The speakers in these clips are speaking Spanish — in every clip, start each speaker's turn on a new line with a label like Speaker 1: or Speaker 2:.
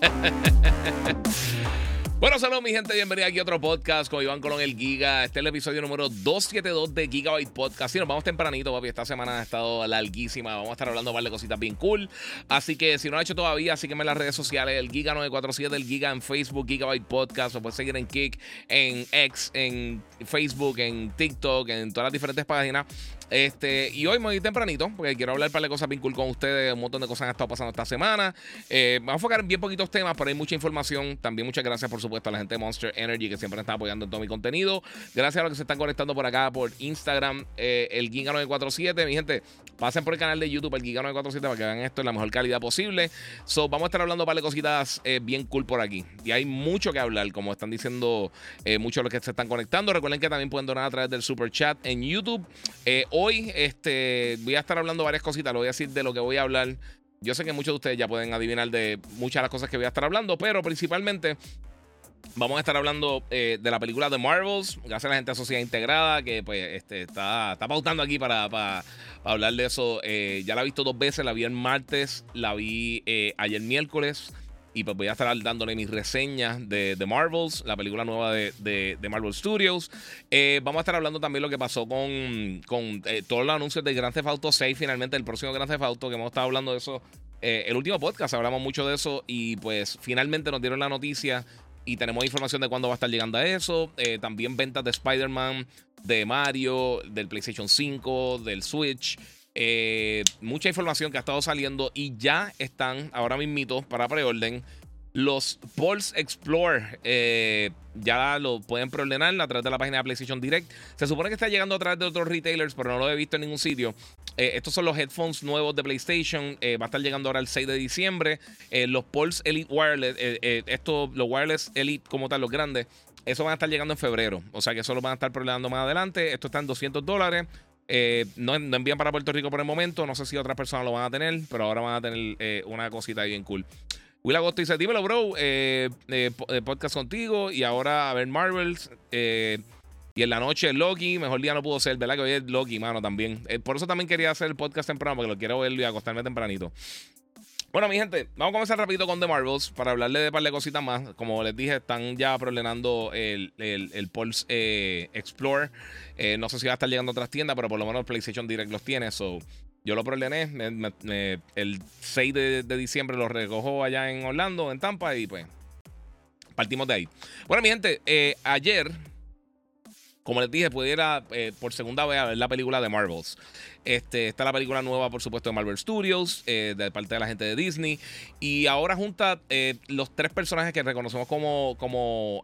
Speaker 1: Bueno, saludos mi gente, bienvenida aquí a otro podcast con Iván Colón el Giga. Este es el episodio número 272 de Gigabyte Podcast. Y nos vamos tempranito, papi. Esta semana ha estado larguísima. Vamos a estar hablando de cositas bien cool. Así que si no lo has hecho todavía, sígueme en las redes sociales. El Giga947, el Giga en Facebook, Gigabyte Podcast. O puedes seguir en Kick, en X, en Facebook, en TikTok, en todas las diferentes páginas. Este, y hoy me voy tempranito porque quiero hablar un par de cosas bien cool con ustedes. Un montón de cosas han estado pasando esta semana. Eh, vamos a enfocar en bien poquitos temas, pero hay mucha información. También muchas gracias, por supuesto, a la gente de Monster Energy que siempre está apoyando en todo mi contenido. Gracias a los que se están conectando por acá, por Instagram, eh, el Giga947. Mi gente, pasen por el canal de YouTube, el Giga947, para que vean esto en la mejor calidad posible. So, vamos a estar hablando un par de cositas eh, bien cool por aquí. Y hay mucho que hablar, como están diciendo muchos de los que se están conectando. Recuerden que también pueden donar a través del super chat en YouTube hoy este, voy a estar hablando varias cositas, lo voy a decir de lo que voy a hablar. Yo sé que muchos de ustedes ya pueden adivinar de muchas de las cosas que voy a estar hablando, pero principalmente vamos a estar hablando eh, de la película de Marvels, gracias a la gente de Sociedad Integrada, que pues este, está, está pautando aquí para, para, hablar de eso. Eh, ya la he visto dos veces, la vi el martes, la vi eh, ayer miércoles. Y pues voy a estar dándole mis reseñas de, The Marvels, la película nueva de, Marvel Studios. Eh, vamos a estar hablando también lo que pasó con, con eh, todos los anuncios de Grand Theft Auto 6, finalmente el próximo Grand Theft Auto, que hemos estado hablando de eso. Eh, el último podcast hablamos mucho de eso y pues finalmente nos dieron la noticia y tenemos información de cuándo va a estar llegando a eso. también ventas de Spider-Man, de Mario, del PlayStation 5, del Switch. Eh, mucha información que ha estado saliendo y ya están ahora mismito para preorden. Los Pulse Explorer eh, ya lo pueden preordenar a través de la página de PlayStation Direct. Se supone que está llegando a través de otros retailers, pero no lo he visto en ningún sitio. Eh, estos son los headphones nuevos de PlayStation. va a estar llegando ahora el 6 de diciembre. los Pulse Elite Wireless, estos, los Wireless Elite como tal, los grandes, eso van a estar llegando en febrero. O sea que eso lo van a estar preordenando más adelante. Esto está en 200 dólares. Eh, no, envían para Puerto Rico por el momento. No sé si otras personas lo van a tener, pero ahora van a tener eh, una cosita bien cool. Will Agosto dice: Dímelo, bro. Eh, podcast contigo. Y ahora a ver Marvels. y en la noche Loki. Mejor día no pudo ser, ¿verdad? Que hoy es Loki, mano, también. por eso también quería hacer el podcast temprano, porque lo quiero ver y acostarme tempranito. Bueno, mi gente, vamos a comenzar rapidito con The Marvels para hablarle de un par de cositas más. Como les dije, están ya problemando el, el, Pulse eh, Explorer. Eh, no sé si va a estar llegando a otras tiendas, pero por lo menos PlayStation Direct los tiene. So, yo lo problemé el 6 de, diciembre lo recojo allá en Orlando, en Tampa, y pues partimos de ahí. Bueno, mi gente, eh, ayer como les dije, pudiera eh, por segunda vez ver la película de Marvels. Este, está la película nueva, por supuesto, de Marvel Studios, eh, de parte de la gente de Disney. Y ahora junta eh, los tres personajes que reconocemos como, como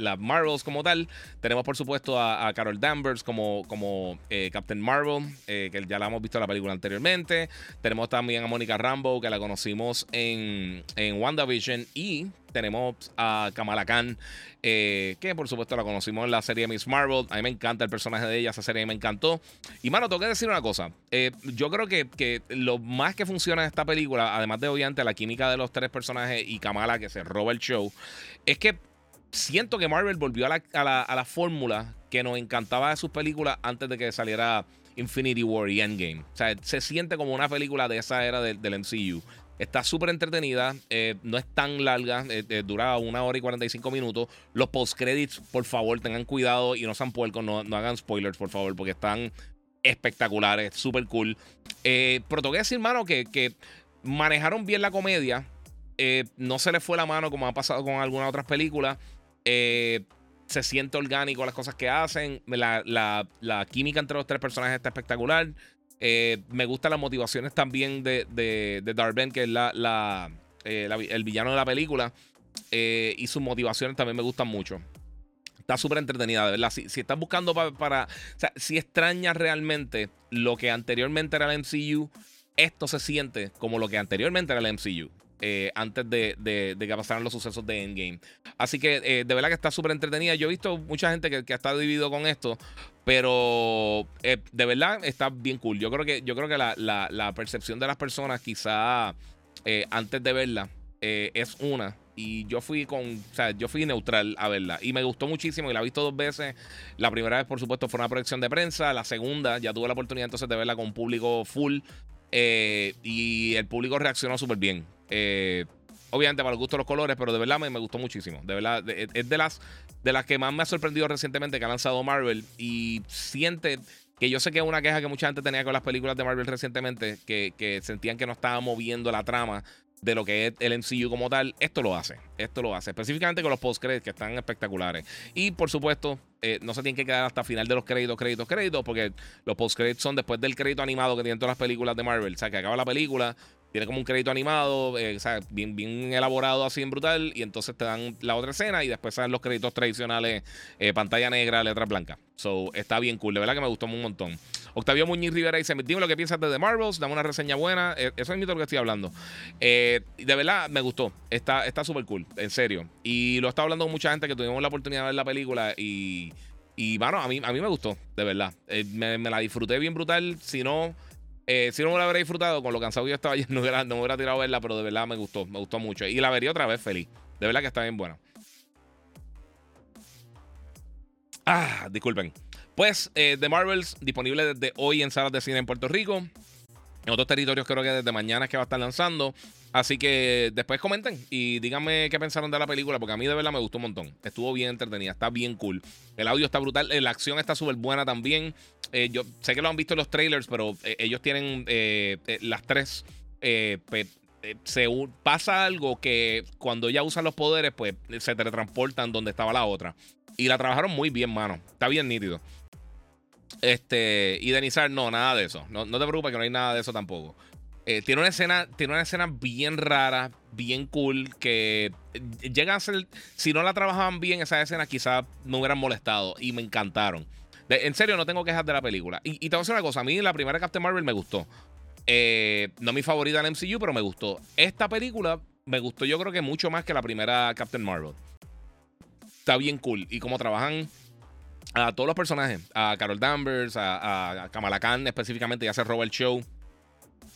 Speaker 1: las Marvels como tal. Tenemos, por supuesto, a, Carol Danvers como, como Captain Marvel, que ya la hemos visto en la película anteriormente. Tenemos también a Mónica Rambo, que la conocimos en, en WandaVision. Y tenemos a Kamala Khan, eh, que por supuesto la conocimos en la serie Miss Marvel. A mí me encanta el personaje de ella, esa serie me encantó. Y mano, tengo que decir una cosa. Eh, yo creo que, lo más que funciona en esta película, además de obviamente la química de los tres personajes y Kamala que se roba el show, es que siento que Marvel volvió a la, fórmula que nos encantaba de sus películas antes de que saliera Infinity War y Endgame. O sea, se siente como una película de esa era del MCU. Está súper entretenida, eh, no es tan larga, eh, eh, dura una hora y 45 minutos. Los post-credits, por favor, tengan cuidado y no sean puercos, no, no hagan spoilers, por favor, porque están espectaculares, súper cool. pero tengo que decir, mano, que, que manejaron bien la comedia. no se les fue la mano como ha pasado con algunas otras películas. Se siente orgánico las cosas que hacen. La, la, química entre los tres personajes está espectacular. Eh, me gustan las motivaciones también de, de, de que es la, eh, el villano de la película. Eh, y sus motivaciones también me gustan mucho. Está súper entretenida, de verdad. Si, si estás buscando para, si extrañas realmente lo que anteriormente era el MCU, esto se siente como lo que anteriormente era el MCU. Eh, antes de, que pasaran los sucesos de Endgame. Así que eh, de verdad que está súper entretenida. Yo he visto mucha gente que, que está dividido con esto, pero eh, de verdad está bien cool. Yo creo que, yo creo que la, percepción de las personas, quizá antes de verla, es una. Y yo fui con, o sea, yo fui neutral a verla. Y me gustó muchísimo y la he visto dos veces. La primera vez, por supuesto, fue una proyección de prensa. La segunda, ya tuve la oportunidad entonces de verla con público full. y el público reaccionó súper bien. Eh, obviamente para el gusto de los colores, pero de verdad me, gustó muchísimo. De verdad, es de las, de las que más me ha sorprendido recientemente que ha lanzado Marvel. Y siente que yo sé que es una queja que mucha gente tenía con las películas de Marvel recientemente, que, que sentían que no estaba moviendo la trama de lo que es el MCU como tal, esto lo hace. Esto lo hace. Específicamente con los post-credits que están espectaculares. Y por supuesto, eh, no se tienen que quedar hasta final de los créditos, créditos, créditos, porque los post-credits son después del crédito animado que tienen todas las películas de Marvel. O sea, que acaba la película, tiene como un crédito animado, eh, o sea, bien, bien elaborado, así en brutal. Y entonces te dan la otra escena y después salen los créditos tradicionales, eh, pantalla negra, letra blanca. So, está bien cool. De verdad que me gustó un montón. Octavio Muñiz Rivera dice: Dime lo que piensas de The Marvels, dame una reseña buena. Eh, eso es lo que estoy hablando. de verdad me gustó. Está súper cool, en serio. Y lo estaba hablando con mucha gente que tuvimos la oportunidad de ver la película y. Y bueno, a mí, a mí me gustó, de verdad. me la disfruté bien brutal. Si no. Eh, si no me la hubiera disfrutado, con lo cansado que yo estaba ayer, no, no me hubiera tirado a verla, pero de verdad me gustó, me gustó mucho. Y la vería otra vez feliz. De verdad que está bien buena. Ah, disculpen. Pues eh, The Marvels, disponible desde hoy en salas de cine en Puerto Rico. En otros territorios creo que desde mañana es que va a estar lanzando. Así que después comenten y díganme qué pensaron de la película, porque a mí de verdad me gustó un montón. Estuvo bien entretenida, está bien cool. El audio está brutal, eh, la acción está súper buena también. Eh, yo sé que lo han visto en los trailers, pero eh, ellos tienen las tres. se pasa algo que cuando ella usan los poderes, pues se teletransportan donde estaba la otra. Y la trabajaron muy bien, mano. Está bien nítido. Este, y Denizar, no, nada de eso. No, no te preocupes que no hay nada de eso tampoco. Eh, tiene, una escena, tiene una escena bien rara, bien cool, que llega a ser, si no la trabajaban bien esa escena, quizás me hubieran molestado y me encantaron. en serio, no tengo quejas de la película. Y, te voy a decir una cosa, a mí la primera Captain Marvel me gustó. Eh, no mi favorita en MCU, pero me gustó. Esta película me gustó yo creo que mucho más que la primera Captain Marvel. Está bien cool. Y como trabajan a todos los personajes, a Carol Danvers, a, Kamala Khan específicamente, ya se roba el show.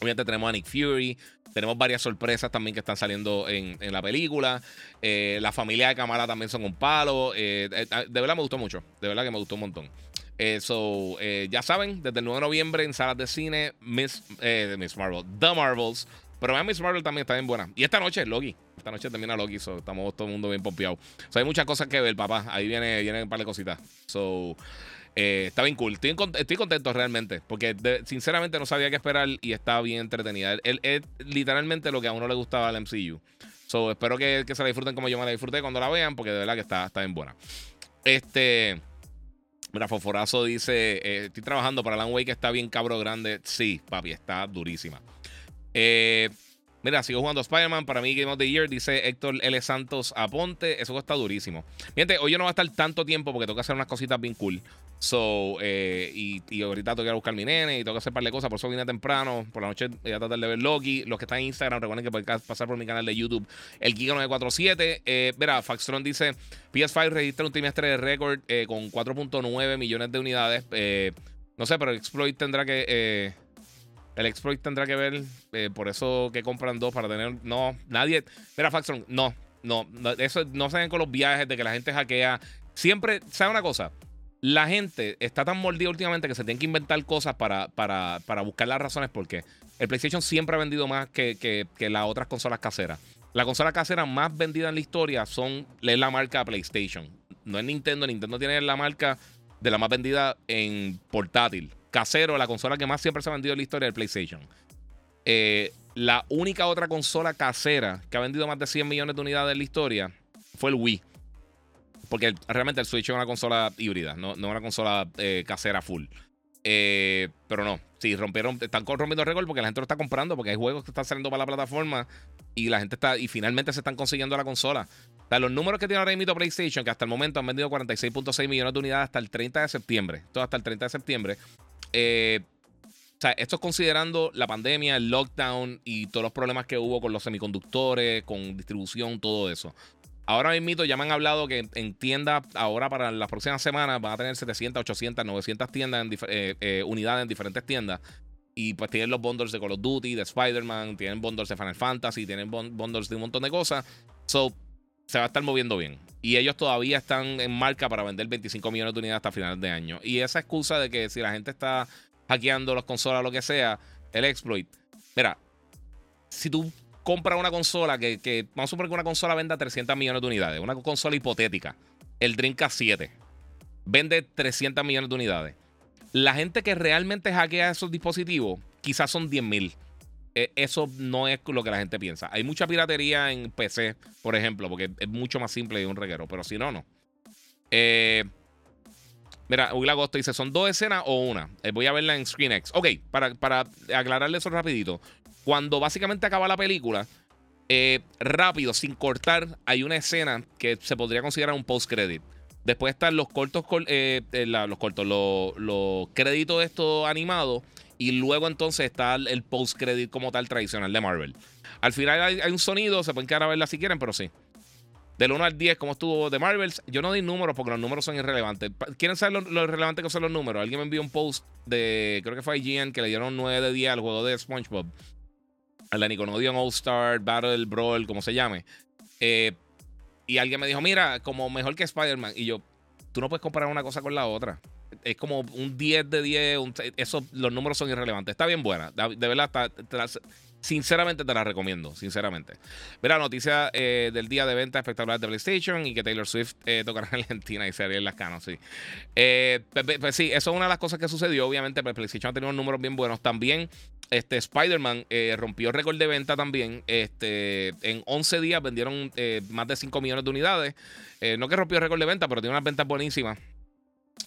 Speaker 1: Obviamente tenemos a Nick Fury, tenemos varias sorpresas también que están saliendo en, la película. Eh, la familia de Kamala también son un palo. Eh, eh, de verdad me gustó mucho. De verdad que me gustó un montón. so, ya saben, desde el 9 de noviembre en salas de cine, Miss, Miss Marvel, The Marvels. Pero Miss Marvel también está bien buena. Y esta noche, Loki. Esta noche termina Loki. So, estamos todo el mundo bien pompeado. So, hay muchas cosas que ver, papá. Ahí viene, vienen un par de cositas. So, eh, está bien cool. Estoy, contento realmente. Porque sinceramente no sabía qué esperar y está bien entretenida. Es literalmente lo que a uno le gustaba al MCU. So, espero que, se la disfruten como yo me la disfruté cuando la vean. Porque de verdad que está, está bien buena. Este. Mira, Foforazo dice: eh, Estoy trabajando para Alan Wake, está bien cabro grande. Sí, papi, está durísima. Eh, Mira, sigo jugando Spider-Man. Para mí, Game of the Year, dice Héctor L. Santos Aponte. Eso está durísimo. Miente, hoy yo no va a estar tanto tiempo porque tengo que hacer unas cositas bien cool. So, eh, y, ahorita tengo que ir a buscar mi nene y tengo que hacer par de cosas. Por eso vine temprano. Por la noche voy a tratar de ver Loki. Los que están en Instagram, recuerden que pueden pasar por mi canal de YouTube, el Giga947. Eh, mira, Faxtron dice: PS5 registra un trimestre de récord eh, con 4.9 millones de unidades. Eh, no sé, pero Exploit tendrá que. El exploit tendrá que ver, eh, por eso que compran dos para tener. No, nadie. Mira, Faxon, no, no, eso no se ven con los viajes de que la gente hackea. Siempre, ¿sabe una cosa? La gente está tan mordida últimamente que se tienen que inventar cosas para, para, para buscar las razones porque el PlayStation siempre ha vendido más que, que, las otras consolas caseras. La consola casera más vendida en la historia son, es la marca PlayStation. No es Nintendo. Nintendo tiene la marca de la más vendida en portátil casero, la consola que más siempre se ha vendido en la historia del PlayStation. Eh, la única otra consola casera que ha vendido más de 100 millones de unidades en la historia fue el Wii. Porque realmente el Switch es una consola híbrida, no, no una consola eh, casera full. Eh, pero no, sí, rompieron, están rompiendo récord porque la gente lo está comprando, porque hay juegos que están saliendo para la plataforma y la gente está, y finalmente se están consiguiendo la consola. O sea, los números que tiene ahora mismo PlayStation, que hasta el momento han vendido 46.6 millones de unidades hasta el 30 de septiembre. Todo hasta el 30 de septiembre. Eh, o sea, esto es considerando la pandemia, el lockdown y todos los problemas que hubo con los semiconductores, con distribución, todo eso. Ahora mismo ya me han hablado que en tiendas, ahora para las próximas semanas, van a tener 700, 800, 900 tiendas en eh, eh, unidades en diferentes tiendas. Y pues tienen los bundles de Call of Duty, de Spider-Man, tienen bundles de Final Fantasy, tienen bundles de un montón de cosas. So, se va a estar moviendo bien. Y ellos todavía están en marca para vender 25 millones de unidades hasta finales de año. Y esa excusa de que si la gente está hackeando las consolas o lo que sea, el exploit. Mira, si tú compras una consola que, vamos a suponer que una consola venda 300 millones de unidades, una consola hipotética, el Dreamcast 7, vende 300 millones de unidades. La gente que realmente hackea esos dispositivos, quizás son 10 mil. E, eso no es lo que la gente piensa. Hay mucha piratería en PC, por ejemplo, porque es mucho más simple de un reguero, pero si no, no. Eh, Mira, Will Agosto dice, ¿son dos escenas o una? Eh, voy a verla en ScreenX. Ok, para, para aclararle eso rapidito. Cuando básicamente acaba la película, eh, rápido, sin cortar, hay una escena que se podría considerar un post-credit. Después están los cortos, eh, los cortos, los, créditos de estos animados. Y luego entonces está el post-credit como tal tradicional de Marvel. Al final hay, un sonido, se pueden quedar a verla si quieren, pero sí. Del 1 al 10, ¿cómo estuvo de Marvels? Yo no di números porque los números son irrelevantes. ¿Quieren saber lo, irrelevante que son los números? Alguien me envió un post de, creo que fue IGN, que le dieron 9 de 10 al juego de SpongeBob. Al la Nickelodeon All Star, Battle, Brawl, como se llame. Eh, y alguien me dijo, mira, como mejor que Spider-Man. Y yo, tú no puedes comparar una cosa con la otra. Es como un 10 de 10. eso, los números son irrelevantes. Está bien buena. De, verdad, Sinceramente te la recomiendo, sinceramente. Verá, noticia eh, del día de venta espectacular de PlayStation y que Taylor Swift eh, tocará en Argentina y se haría en las canas, sí. Eh, pues, pues, pues, sí, eso es una de las cosas que sucedió. Obviamente, PlayStation ha tenido unos números bien buenos. También este, Spider-Man rompió récord de venta también. Este, en 11 días vendieron más de 5 millones de unidades. no que rompió récord de venta, pero tiene unas ventas buenísimas.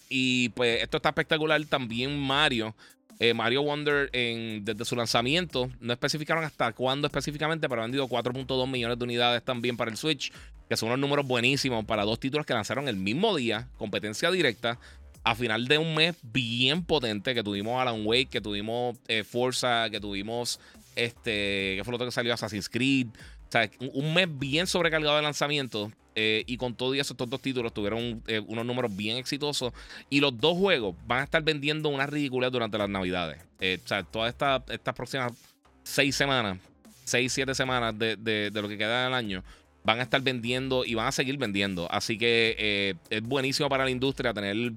Speaker 1: Y pues esto está espectacular. También Mario eh, Mario Wonder desde su lanzamiento, no especificaron hasta cuándo específicamente, pero han vendido 4.2 millones de unidades también para el Switch, que son unos números buenísimos para dos títulos que lanzaron el mismo día, competencia directa, a final de un mes bien potente, que tuvimos Alan Wake, que tuvimos eh, Forza, que tuvimos este, que fue lo otro que salió Assassin's Creed. O sea, un mes bien sobrecargado de lanzamiento. Eh, y con todo y eso, estos dos títulos tuvieron eh, unos números bien exitosos. Y los dos juegos van a estar vendiendo una ridícula durante las navidades. Eh, o sea, todas estas estas próximas seis semanas, seis, siete semanas de, de, lo que queda del año, van a estar vendiendo y van a seguir vendiendo. Así que es buenísimo para la industria tener.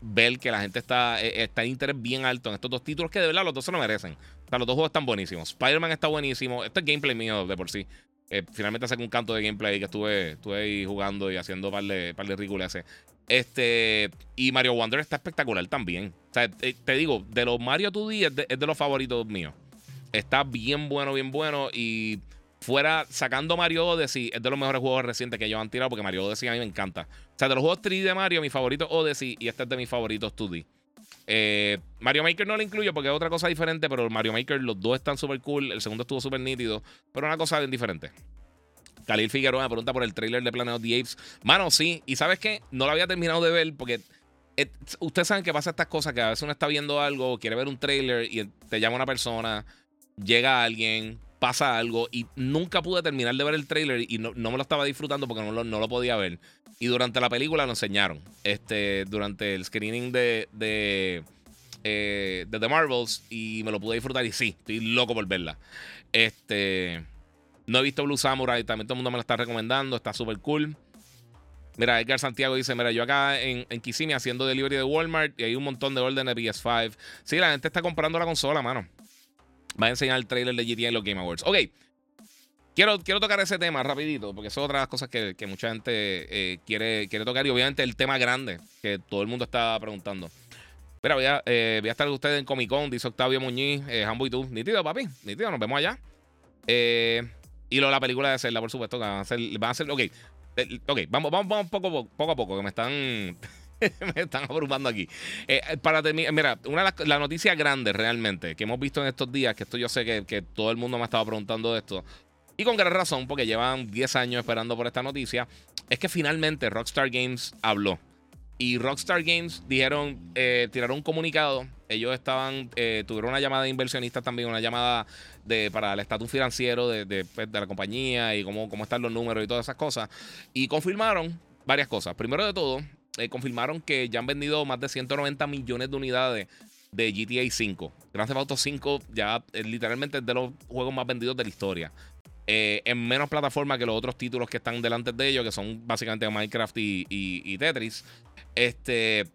Speaker 1: ver que la gente está, está en interés bien alto en estos dos títulos que de verdad los dos se lo merecen los dos juegos están buenísimos. Spider-Man está buenísimo. Este es gameplay mío de por sí. Eh, finalmente saqué un canto de gameplay que estuve, estuve jugando y haciendo par de, par de Este, y Mario Wonder está espectacular también. O sea, te, digo, de los Mario 2D es de, es de los favoritos míos. Está bien bueno, bien bueno. Y fuera sacando Mario Odyssey, es de los mejores juegos recientes que ellos han tirado porque Mario Odyssey a mí me encanta. O sea, de los juegos 3D de Mario, mi favorito es Odyssey y este es de mis favoritos 2D. Eh, Mario Maker no lo incluyo porque es otra cosa diferente, pero Mario Maker los dos están súper cool. El segundo estuvo súper nítido, pero una cosa bien diferente. Khalil Figueroa me pregunta por el trailer de Planet of the Apes. Mano, sí. Y sabes qué? No lo había terminado de ver porque eh, ustedes saben que pasa estas cosas que a veces uno está viendo algo, quiere ver un trailer y te llama una persona, llega alguien, pasa algo y nunca pude terminar de ver el trailer y no, me lo estaba disfrutando porque no no lo podía ver. Y durante la película lo enseñaron. Este, durante el screening de, de, eh, de The Marvels. Y me lo pude disfrutar. Y sí, estoy loco por verla. Este. No he visto Blue Samurai. También todo el mundo me la está recomendando. Está súper cool. Mira, Edgar Santiago dice: Mira, yo acá en, en Kissimmee haciendo delivery de Walmart y hay un montón de órdenes de PS5. Sí, la gente está comprando la consola, mano. Va a enseñar el trailer de GTA en los Game Awards. Ok, Quiero, quiero tocar ese tema rapidito, porque son otras cosas que, mucha gente eh, quiere, quiere tocar y obviamente el tema grande que todo el mundo está preguntando. Mira, voy a, eh, voy a estar con ustedes en Comic Con, dice Octavio Muñiz, eh, Hambo y tú. Nítido, papi, nítido, nos vemos allá. Eh, y lo, la película de Zelda, por supuesto, que van a ser, van a ser ok, ok, vamos, vamos, vamos poco, poco a poco, que me están... me están abrumando aquí. Eh, eh, para mira, una de las noticias grandes realmente que hemos visto en estos días, que esto yo sé que, todo el mundo me ha estado preguntando de esto, y con gran razón, porque llevan 10 años esperando por esta noticia, es que finalmente Rockstar Games habló. Y Rockstar Games dijeron, eh, tiraron un comunicado. Ellos estaban, tuvieron una llamada de inversionistas también, una llamada de, para el estatus financiero de, pues, de, la compañía y cómo, cómo están los números y todas esas cosas. Y confirmaron varias cosas. Primero de todo, eh, confirmaron que ya han vendido más de 190 millones de unidades de GTA 5. Grand Theft Auto 5 ya literalmente es de los juegos más vendidos de la historia. Eh, en menos plataformas que los otros títulos que están delante de ellos, que son básicamente Minecraft y, Tetris. Este.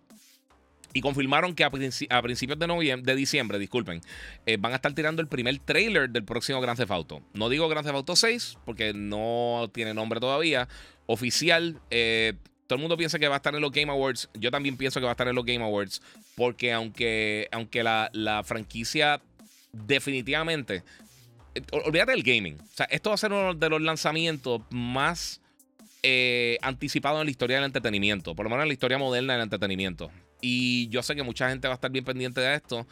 Speaker 1: Y confirmaron que a, principios de noviembre, de diciembre, disculpen, eh, van a estar tirando el primer trailer del próximo Grand Theft Auto. No digo Grand Theft Auto 6 porque no tiene nombre todavía. Oficial, eh, todo el mundo piensa que va a estar en los Game Awards. Yo también pienso que va a estar en los Game Awards. Porque aunque, aunque la, la franquicia definitivamente olvídate del gaming. O sea, esto va a ser uno de los lanzamientos más eh, anticipados en la historia del entretenimiento. Por lo menos en la historia moderna del entretenimiento. Y yo sé que mucha gente va a estar bien pendiente de esto.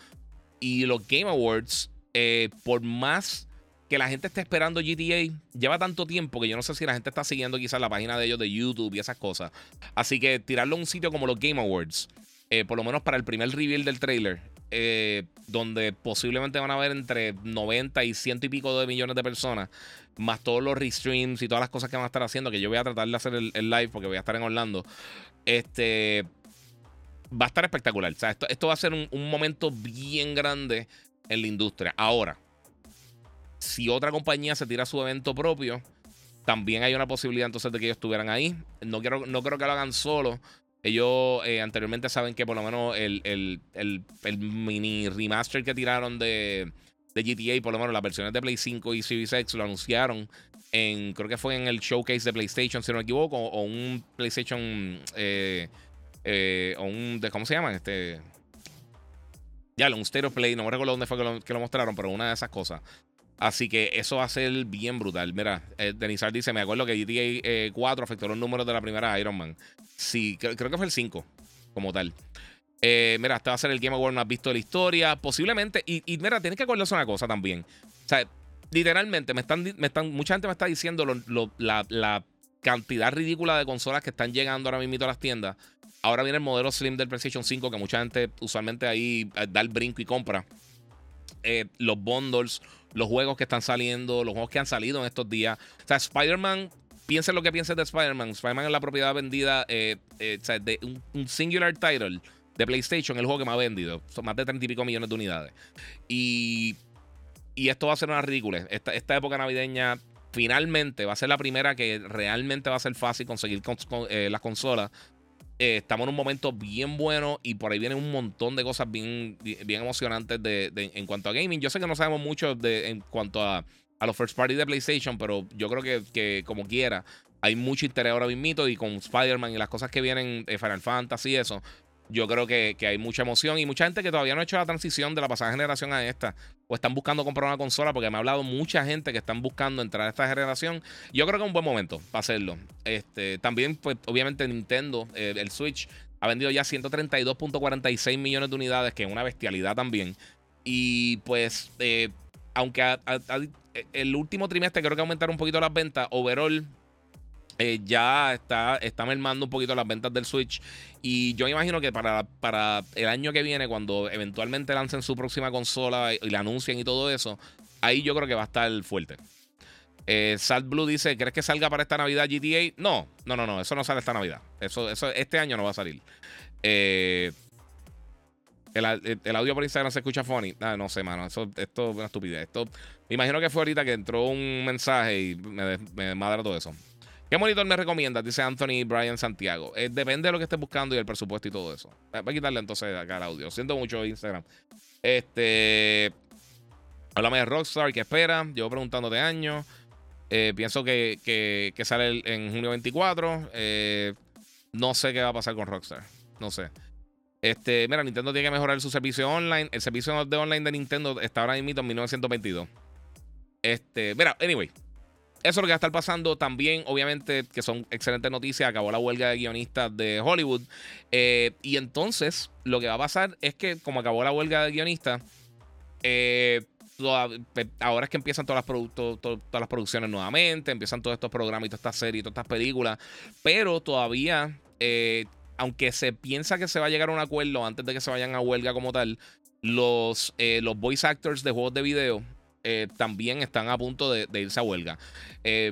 Speaker 1: Y los Game Awards, eh, por más que la gente esté esperando GTA, lleva tanto tiempo que yo no sé si la gente está siguiendo quizás la página de ellos de YouTube y esas cosas. Así que tirarlo a un sitio como los Game Awards, eh, por lo menos para el primer reveal del trailer, eh, donde posiblemente van a haber entre 90 y ciento y pico de millones de personas, más todos los restreams y todas las cosas que van a estar haciendo, que yo voy a tratar de hacer el, live porque voy a estar en Orlando. Este va a estar espectacular. Esto, esto va a ser un, un, momento bien grande en la industria. Ahora, si otra compañía se tira su evento propio, también hay una posibilidad entonces de que ellos estuvieran ahí. No, quiero, no creo que lo hagan solo. Ellos eh, anteriormente saben que por lo menos el, mini remaster que tiraron de, de, GTA, por lo menos las versiones de Play 5 y Series X lo anunciaron en, creo que fue en el showcase de PlayStation, si no me equivoco, o, un PlayStation, eh, eh, o un, ¿cómo se llama? Este... Ya, un Stereo Play, no me recuerdo dónde fue que lo mostraron, pero una de esas cosas. Así que eso va a ser bien brutal. Mira, eh, Denizar dice: Me acuerdo que GTA 4 eh, afectó los números de la primera Iron Man. Sí, creo, que fue el 5, como tal. Eh, mira, este va a ser el Game Award más visto de la historia. Posiblemente. Y, mira, tienes que acordarse una cosa también. O sea, literalmente, me están, me están, mucha gente me está diciendo la, cantidad ridícula de consolas que están llegando ahora mismo a las tiendas. Ahora viene el modelo Slim del PlayStation 5, que mucha gente usualmente ahí da el brinco y compra. los bundles los juegos que están saliendo, los juegos que han salido en estos días. O sea, Spider-Man, piensen lo que piensen de Spider-Man. Spider-Man es la propiedad vendida eh, eh, de un, singular title de PlayStation, el juego que más ha vendido. Son más de 30 y pico millones de unidades. Y, y esto va a ser una ridícula. Esta, esta época navideña finalmente va a ser la primera que realmente va a ser fácil conseguir eh, las consolas eh, estamos en un momento bien bueno y por ahí vienen un montón de cosas bien, bien emocionantes de, en cuanto a gaming. Yo sé que no sabemos mucho de, en cuanto a, a los first party de PlayStation, pero yo creo que, que como quiera, hay mucho interés ahora mismo y con Spider-Man y las cosas que vienen de Final Fantasy y eso yo creo que, hay mucha emoción y mucha gente que todavía no ha hecho la transición de la pasada generación a esta o están buscando comprar una consola porque me ha hablado mucha gente que están buscando entrar a esta generación. Yo creo que es un buen momento para hacerlo. Este, también, pues, obviamente Nintendo, eh, el Switch, ha vendido ya 132.46 millones de unidades, que es una bestialidad también. Y pues, eh, aunque el último trimestre creo que aumentaron un poquito las ventas, overall eh, ya está, está mermando un poquito las ventas del Switch. Y yo imagino que para, para el año que viene, cuando eventualmente lancen su próxima consola y, la anuncien y todo eso, ahí yo creo que va a estar fuerte. Eh, Salt Blue dice: ¿Crees que salga para esta Navidad GTA? No, no, no, no, eso no sale esta Navidad. Eso, eso este año no va a salir. Eh, el, audio por Instagram se escucha funny. Ah, no sé, mano. Eso, esto es una estupidez. Esto, me imagino que fue ahorita que entró un mensaje y me, me todo eso. ¿Qué monitor me recomiendas? Dice Anthony Brian Santiago. Eh, depende de lo que estés buscando y el presupuesto y todo eso. Voy a quitarle entonces acá el audio. Siento mucho Instagram. Este. Háblame de Rockstar, ¿qué espera? Llevo preguntándote años. Eh, pienso que, que, sale en junio 24. Eh, no sé qué va a pasar con Rockstar. No sé. Este, mira, Nintendo tiene que mejorar su servicio online. El servicio de online de Nintendo está ahora mismo en 1922. Este, mira, anyway. Eso es lo que va a estar pasando también, obviamente, que son excelentes noticias. Acabó la huelga de guionistas de Hollywood. Eh, y entonces, lo que va a pasar es que, como acabó la huelga de guionistas, eh, ahora es que empiezan todas las, todas las producciones nuevamente, empiezan todos estos programas y todas estas series, todas estas películas, pero todavía, eh, aunque se piensa que se va a llegar a un acuerdo antes de que se vayan a huelga como tal, los, los voice actors de juegos de video eh, también están a punto de, irse a huelga.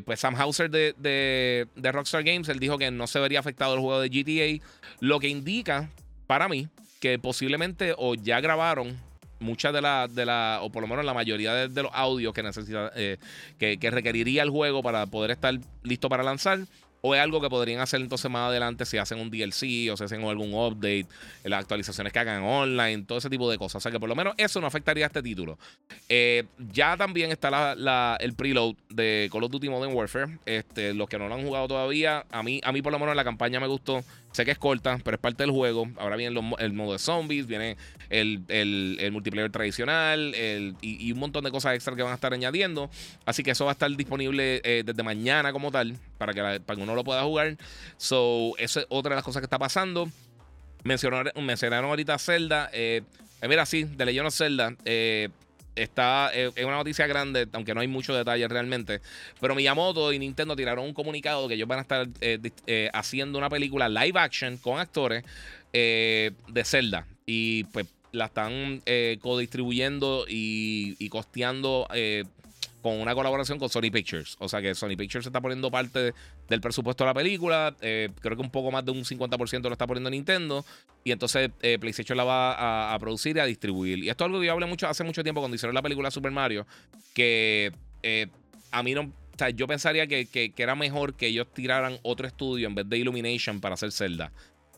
Speaker 1: pues Sam Hauser de, de, de, Rockstar Games, él dijo que no se vería afectado el juego de GTA, lo que indica para mí que posiblemente o ya grabaron muchas de las, de la, o por lo menos la mayoría de, los audios que necesita, eh, que, requeriría el juego para poder estar listo para lanzar. O es algo que podrían hacer entonces más adelante si hacen un DLC o si hacen algún update, las actualizaciones que hagan online, todo ese tipo de cosas. O sea que por lo menos eso no afectaría a este título. Eh, ya también está el preload de Call of Duty Modern Warfare. Este, los que no lo han jugado todavía, a mí, a mí por lo menos la campaña me gustó. Sé que es corta, pero es parte del juego. Ahora viene el modo de zombies, viene el, multiplayer tradicional y, un montón de cosas extra que van a estar añadiendo. Así que eso va a estar disponible eh, desde mañana como tal, para que, para uno lo pueda jugar. So, eso es otra de las cosas que está pasando. Mencionaron, mencionaron ahorita Zelda. Eh, eh, mira, sí, de Legend of Zelda. Eh, está eh, es una noticia grande, aunque no hay mucho detalle realmente. Pero Miyamoto y Nintendo tiraron un comunicado que ellos van a estar eh, eh, haciendo una película live action con actores de Zelda. Y pues la están codistribuyendo y, y costeando con una colaboración con Sony Pictures. O sea que Sony Pictures está poniendo parte del presupuesto de la película. Eh, creo que un poco más de un 50% lo está poniendo Nintendo. Y entonces eh, PlayStation la va a, producir y a distribuir. Y esto es algo que yo hablé mucho hace mucho tiempo cuando hicieron la película Super Mario. Que eh, a mí no. O sea, yo pensaría que, que, era mejor que ellos tiraran otro estudio en vez de Illumination para hacer Zelda.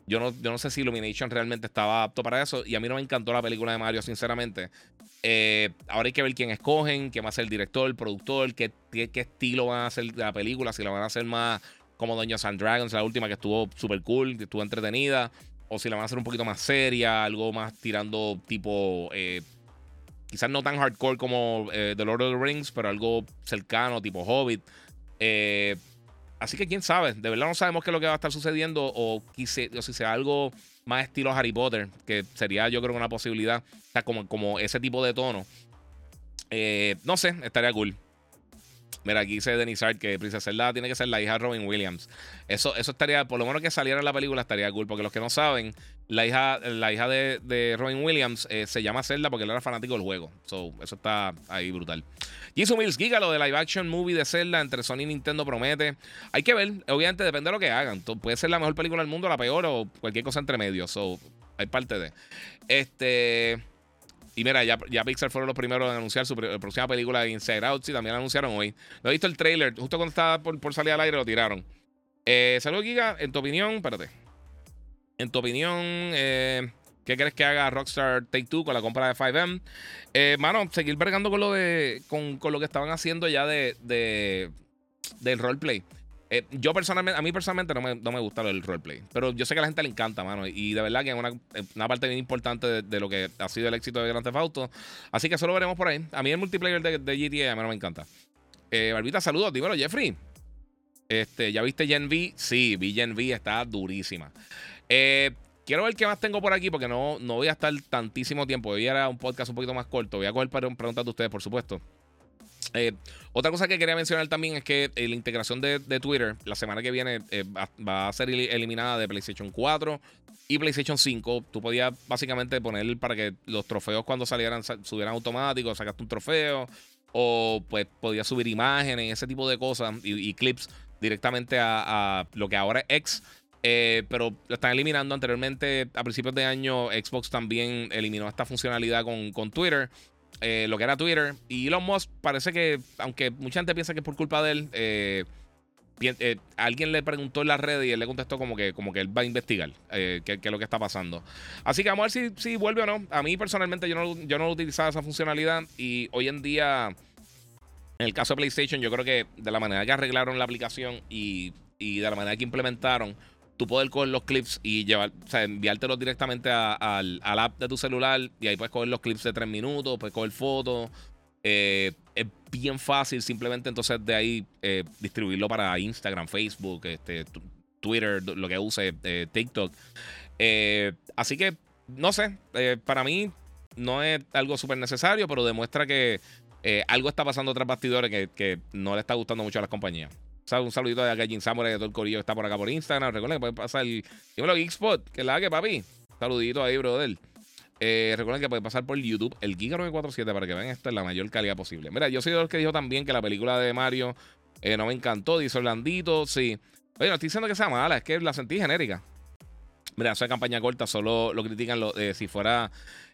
Speaker 1: Yo no, yo no sé si Illumination realmente estaba apto para eso. Y a mí no me encantó la película de Mario, sinceramente. Eh, ahora hay que ver quién escogen, quién va a ser el director, el productor, qué, qué, estilo van a hacer la película, si la van a hacer más como Dungeons and Dragons, la última que estuvo súper cool, que estuvo entretenida, o si la van a hacer un poquito más seria, algo más tirando tipo, eh, quizás no tan hardcore como eh, The Lord of the Rings, pero algo cercano, tipo Hobbit. Así que quién sabe, de verdad no sabemos qué es lo que va a estar sucediendo o, quise, si sea algo más estilo Harry Potter, que sería yo creo una posibilidad, o sea, como, como ese tipo de tono. Eh, no sé, estaría cool. Mira, aquí dice Denizar que Princesa Zelda tiene que ser la hija de Robin Williams. Eso, eso estaría, por lo menos que saliera en la película, estaría cool. Porque los que no saben, la hija, la hija de, Robin Williams eh, se llama Zelda porque él era fanático del juego. So, eso está ahí brutal. Jisoo Mills Giga, lo de live action movie de Zelda entre Sony y Nintendo promete. Hay que ver, obviamente depende de lo que hagan. Puede ser la mejor película del mundo, la peor o cualquier cosa entre medio. So, hay parte de. Este. Y mira, ya, ya Pixar fueron los primeros en anunciar su próxima película de Inside Out. Sí, también la anunciaron hoy. No he visto el trailer. Justo cuando estaba por, salir al aire lo tiraron. Eh, Saludos, Giga. En tu opinión, espérate. En tu opinión, eh, ¿qué crees que haga Rockstar Take Two con la compra de 5M? Eh, mano, seguir vergando con lo de. Con, con, lo que estaban haciendo ya de, de del roleplay. Eh, yo personalmente, a mí personalmente no me, no me gusta el roleplay. Pero yo sé que a la gente le encanta, mano. Y de verdad que es una, una parte bien importante de, lo que ha sido el éxito de Grand Theft Auto. Así que eso lo veremos por ahí. A mí el multiplayer de, GTA a mí no me encanta. Eh, Barbita, saludos. Dímelo, Jeffrey. Este, ¿Ya viste Gen V? Sí, vi Gen V, está durísima. Eh, quiero ver qué más tengo por aquí porque no, no voy a estar tantísimo tiempo. Hoy era un podcast un poquito más corto. Voy a coger para preguntas de ustedes, por supuesto. Eh, otra cosa que quería mencionar también es que eh, la integración de, Twitter la semana que viene eh, va, a ser eliminada de PlayStation 4 y PlayStation 5. Tú podías básicamente poner para que los trofeos cuando salieran subieran automáticos, sacaste un trofeo o pues podías subir imágenes, ese tipo de cosas y, clips directamente a, lo que ahora es X. pero lo están eliminando anteriormente a principios de año. Xbox también eliminó esta funcionalidad con, con Twitter. Eh, lo que era Twitter. Y Elon Musk parece que, aunque mucha gente piensa que es por culpa de él, eh, eh, alguien le preguntó en la red y él le contestó como que, como que él va a investigar qué, es lo que está pasando. Así que vamos a ver si, vuelve o no. A mí personalmente yo no, yo no utilizaba esa funcionalidad y hoy en día, en el caso de PlayStation, yo creo que de la manera que arreglaron la aplicación y, y de la manera que implementaron tú poder coger los clips y llevar, o sea, enviártelos directamente al, app de tu celular y ahí puedes coger los clips de tres minutos, puedes coger fotos. es bien fácil simplemente entonces de ahí distribuirlo para Instagram, Facebook, este, Twitter, lo que use, TikTok. así que, no sé, para mí no es algo súper necesario, pero demuestra que algo está pasando tras bastidores que, que no le está gustando mucho a las compañías un saludito de Gallin Samurai de todo el corillo que está por acá por Instagram. Recuerden que pueden pasar el. Dímelo, Geekspot, que la que, papi. Saludito ahí, brother. Eh, recuerden que pueden pasar por YouTube, el Giga 947, para que vean esto en la mayor calidad posible. Mira, yo soy de los que dijo también que la película de Mario eh, no me encantó, dice Orlandito. Sí. Oye, no estoy diciendo que sea mala, es que la sentí genérica. Mira, esa campaña corta, solo lo critican eh, si fuera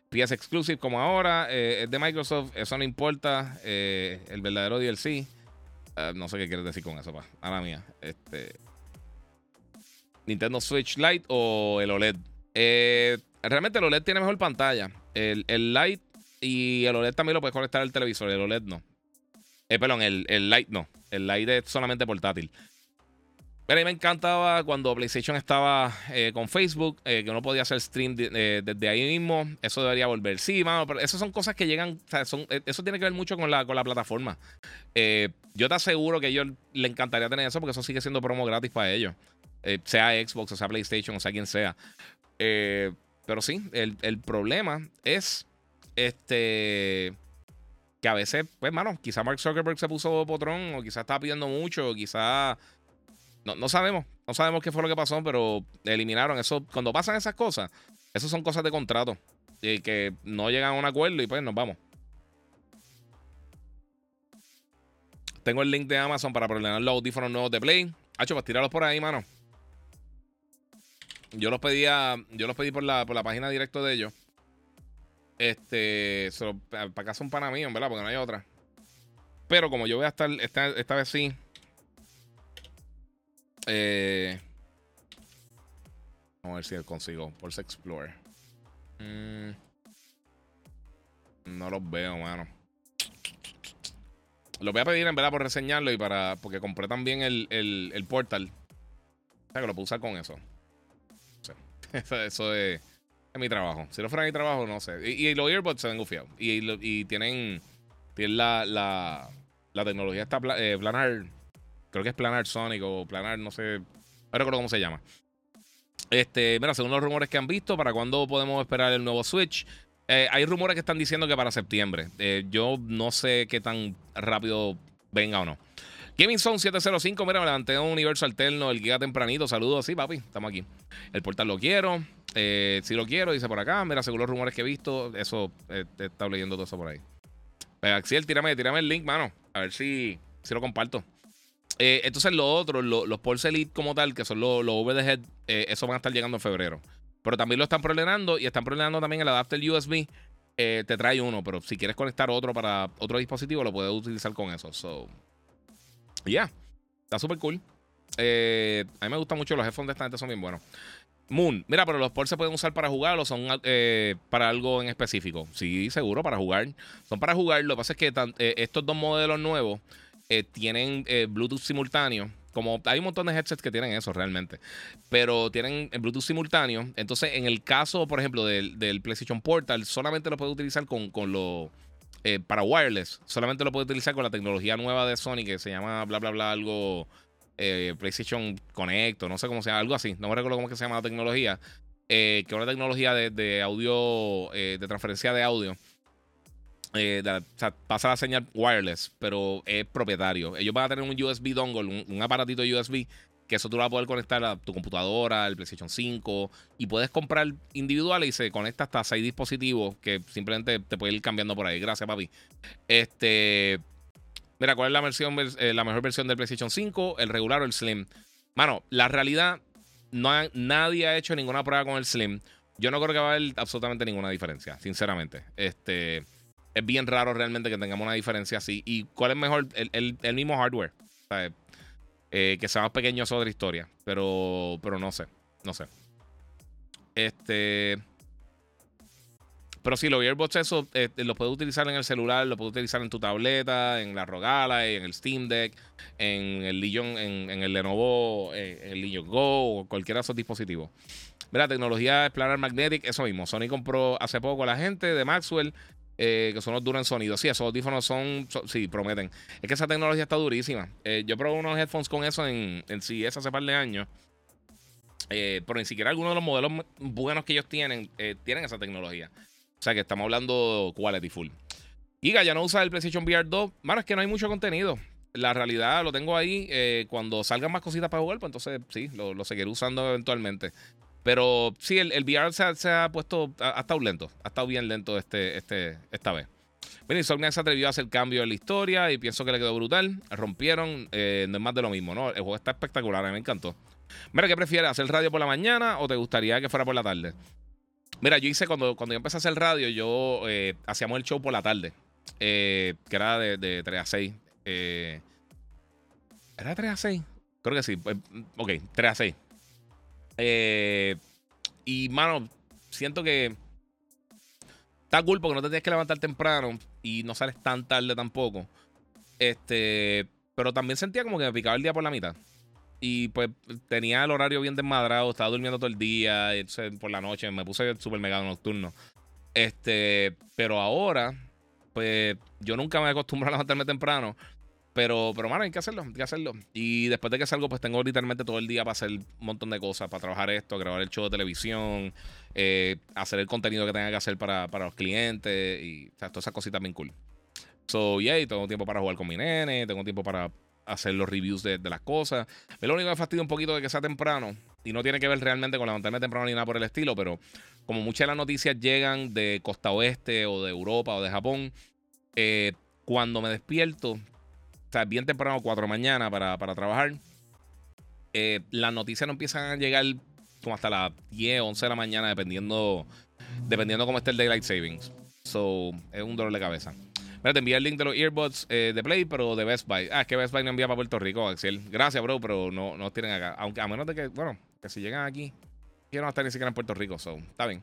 Speaker 1: PS Exclusive como ahora. es de Microsoft, eso no importa. el verdadero DLC. Eh, no sé qué quieres decir con eso, pa. A la mía. Este. Nintendo Switch Lite o el OLED. Eh, realmente el OLED tiene mejor pantalla. El, el, Lite y el OLED también lo puedes conectar al televisor. El OLED no. Eh, perdón, el, el Lite no. El Lite es solamente portátil. Pero a mí me encantaba cuando PlayStation estaba eh, con Facebook, eh, que uno podía hacer stream eh, desde ahí mismo. Eso debería volver. Sí, mano, pero esas son cosas que llegan. son, eso tiene que ver mucho con la, con la plataforma. Yo te aseguro que a ellos le encantaría tener eso porque eso sigue siendo promo gratis para ellos. sea Xbox, o sea PlayStation, o sea quien sea. pero sí, el, el problema es este que a veces, pues, mano, quizá Mark Zuckerberg se puso potrón, o quizá estaba pidiendo mucho, o quizá no, no sabemos, no sabemos qué fue lo que pasó, pero eliminaron eso. Cuando pasan esas cosas, eso son cosas de contrato. Y que no llegan a un acuerdo y pues nos vamos. Tengo el link de Amazon para problemar los audífonos nuevos de Play. Hacho, pues tirarlos por ahí, mano. Yo los pedía, yo los pedí por la, por la página directa de ellos. Este, para acá son pana mío, ¿verdad? Porque no hay otra. Pero como yo voy a estar esta, esta vez sí, eh, vamos a ver si consigo. Pulse Explorer. Mm, no los veo, mano. Lo voy a pedir en verdad por reseñarlo y para. Porque compré también el, el, portal. O sea que lo puedo usar con eso. eso, es, mi trabajo. Si no fuera mi trabajo, no sé. Y, los earbuds se ven gufiados. Y, y, tienen. Tienen la, la, la tecnología esta eh, planar Creo que es Planar Sonic o Planar, no sé. No recuerdo cómo se llama. Este, mira, según los rumores que han visto, ¿para cuándo podemos esperar el nuevo Switch? Eh, hay rumores que están diciendo que para septiembre. Eh, yo no sé qué tan rápido venga o no. Gaming Zone 705, mira, me levanté un universo alterno, el guía tempranito. Saludos, sí, papi, estamos aquí. El portal lo quiero. Eh, si lo quiero, dice por acá. Mira, según los rumores que he visto, eso, eh, he estado leyendo todo eso por ahí. Axiel, tírame, tírame el link, mano. A ver si, si lo comparto. Eh, entonces, lo otro, los Pulse Elite como tal, que son los, los over the head, eh, eso van a estar llegando en febrero. Pero también lo están problemando y están problemando también el adapter USB. Eh, te trae uno, pero si quieres conectar otro para otro dispositivo, lo puedes utilizar con eso. So, ya, está súper cool. a mí me gustan mucho los headphones de esta gente, son bien buenos. Moon, mira, pero los Pulse se pueden usar para jugar o son para algo en específico. Sí, seguro, para jugar. Son para jugar. Lo que pasa es que estos dos modelos nuevos eh, tienen eh, Bluetooth simultáneo. Como hay un montón de headsets que tienen eso realmente. Pero tienen Bluetooth simultáneo. Entonces, en el caso, por ejemplo, del, PlayStation Portal, solamente lo puede utilizar con, con lo. Eh, para wireless. Solamente lo puede utilizar con la tecnología nueva de Sony que se llama bla bla bla algo. PlayStation Connect, o no sé cómo se llama, algo así. No me recuerdo cómo es que se llama la tecnología. que es una tecnología de, de audio, de transferencia de audio eh, pasa la señal wireless, pero es propietario. Ellos van a tener un USB dongle, un, aparatito USB, que eso tú lo vas a poder conectar a tu computadora, al PlayStation 5, y puedes comprar individual y se conecta hasta seis dispositivos que simplemente te puede ir cambiando por ahí. Gracias, papi. Este. Mira, ¿cuál es la, versión, eh, la mejor versión del PlayStation 5? ¿El regular o el Slim? Mano, la realidad, no nadie ha hecho ninguna prueba con el Slim. Yo no creo que va a haber absolutamente ninguna diferencia, sinceramente. Este es bien raro realmente que tengamos una diferencia así. ¿Y cuál es mejor? El, mismo hardware. Eh, que sea más pequeño es otra historia. Pero, pero no sé. No sé. Este. Pero sí, los earbuds, eso eh, lo puedes utilizar en el celular, lo puedes utilizar en tu tableta, en la Rogala, en el Steam Deck, en el Legion, en, el Lenovo, eh, en el Legion Go, o cualquiera de esos dispositivos. Mira, tecnología Explorer Magnetic, eso mismo. Sony compró hace poco a la gente de Maxwell que son los duros en sonido. Sí, esos audífonos son, sí, prometen. Es que esa tecnología está durísima. yo probé unos headphones con eso en, en CES hace par de años. pero ni siquiera algunos de los modelos buenos que ellos tienen tienen esa tecnología. O sea que estamos hablando quality full. Giga, ya no usa el PlayStation VR 2. Mano, es que no hay mucho contenido. La realidad lo tengo ahí. Eh, cuando salgan más cositas para jugar, pues entonces sí, lo, seguiré usando eventualmente. Pero sí, el, VR se ha, puesto. Ha, estado lento. Ha estado bien lento este, este, esta vez. Bueno, Insomniac se atrevió a hacer cambio en la historia y pienso que le quedó brutal. Rompieron, eh, no es más de lo mismo, ¿no? El juego está espectacular, a mí me encantó. Mira, ¿qué prefieres? ¿Hacer radio por la mañana o te gustaría que fuera por la tarde? Mira, yo hice cuando, cuando yo empecé a hacer radio, yo eh, hacíamos el show por la tarde. Eh, que era de, de 3 a 6. Eh, ¿Era de 3 a 6? Creo que sí. Pues, ok, 3 a 6. Eh, y, mano, siento que está cool porque no te tienes que levantar temprano y no sales tan tarde tampoco. Este, pero también sentía como que me picaba el día por la mitad. Y pues tenía el horario bien desmadrado, estaba durmiendo todo el día, por la noche me puse súper mega nocturno. Este, pero ahora pues yo nunca me acostumbro a levantarme temprano. Pero, pero, mano, hay que hacerlo, hay que hacerlo. Y después de que salgo, pues tengo literalmente todo el día para hacer un montón de cosas, para trabajar esto, grabar el show de televisión, eh, hacer el contenido que tenga que hacer para, los clientes y o sea, todas esas cositas bien cool. So, yeah, tengo tiempo para jugar con mi nene, tengo tiempo para hacer los reviews de, las cosas. Es lo único que me fastidia un poquito de que sea temprano y no tiene que ver realmente con levantarme temprano ni nada por el estilo, pero como muchas de las noticias llegan de costa oeste o de Europa o de Japón, eh, cuando me despierto, o sea, bien temprano, 4 de mañana para, trabajar, eh, las noticias no empiezan a llegar como hasta las 10, 11 de la mañana, dependiendo, dependiendo cómo esté el Daylight Savings. So, es un dolor de cabeza. Mira, te envié el link de los earbuds eh, de Play, pero de Best Buy. Ah, es que Best Buy no envía para Puerto Rico, Axel. Gracias, bro, pero no, no tienen acá. Aunque a menos de que, bueno, que si llegan aquí, yo no estar ni siquiera en Puerto Rico, so, está bien.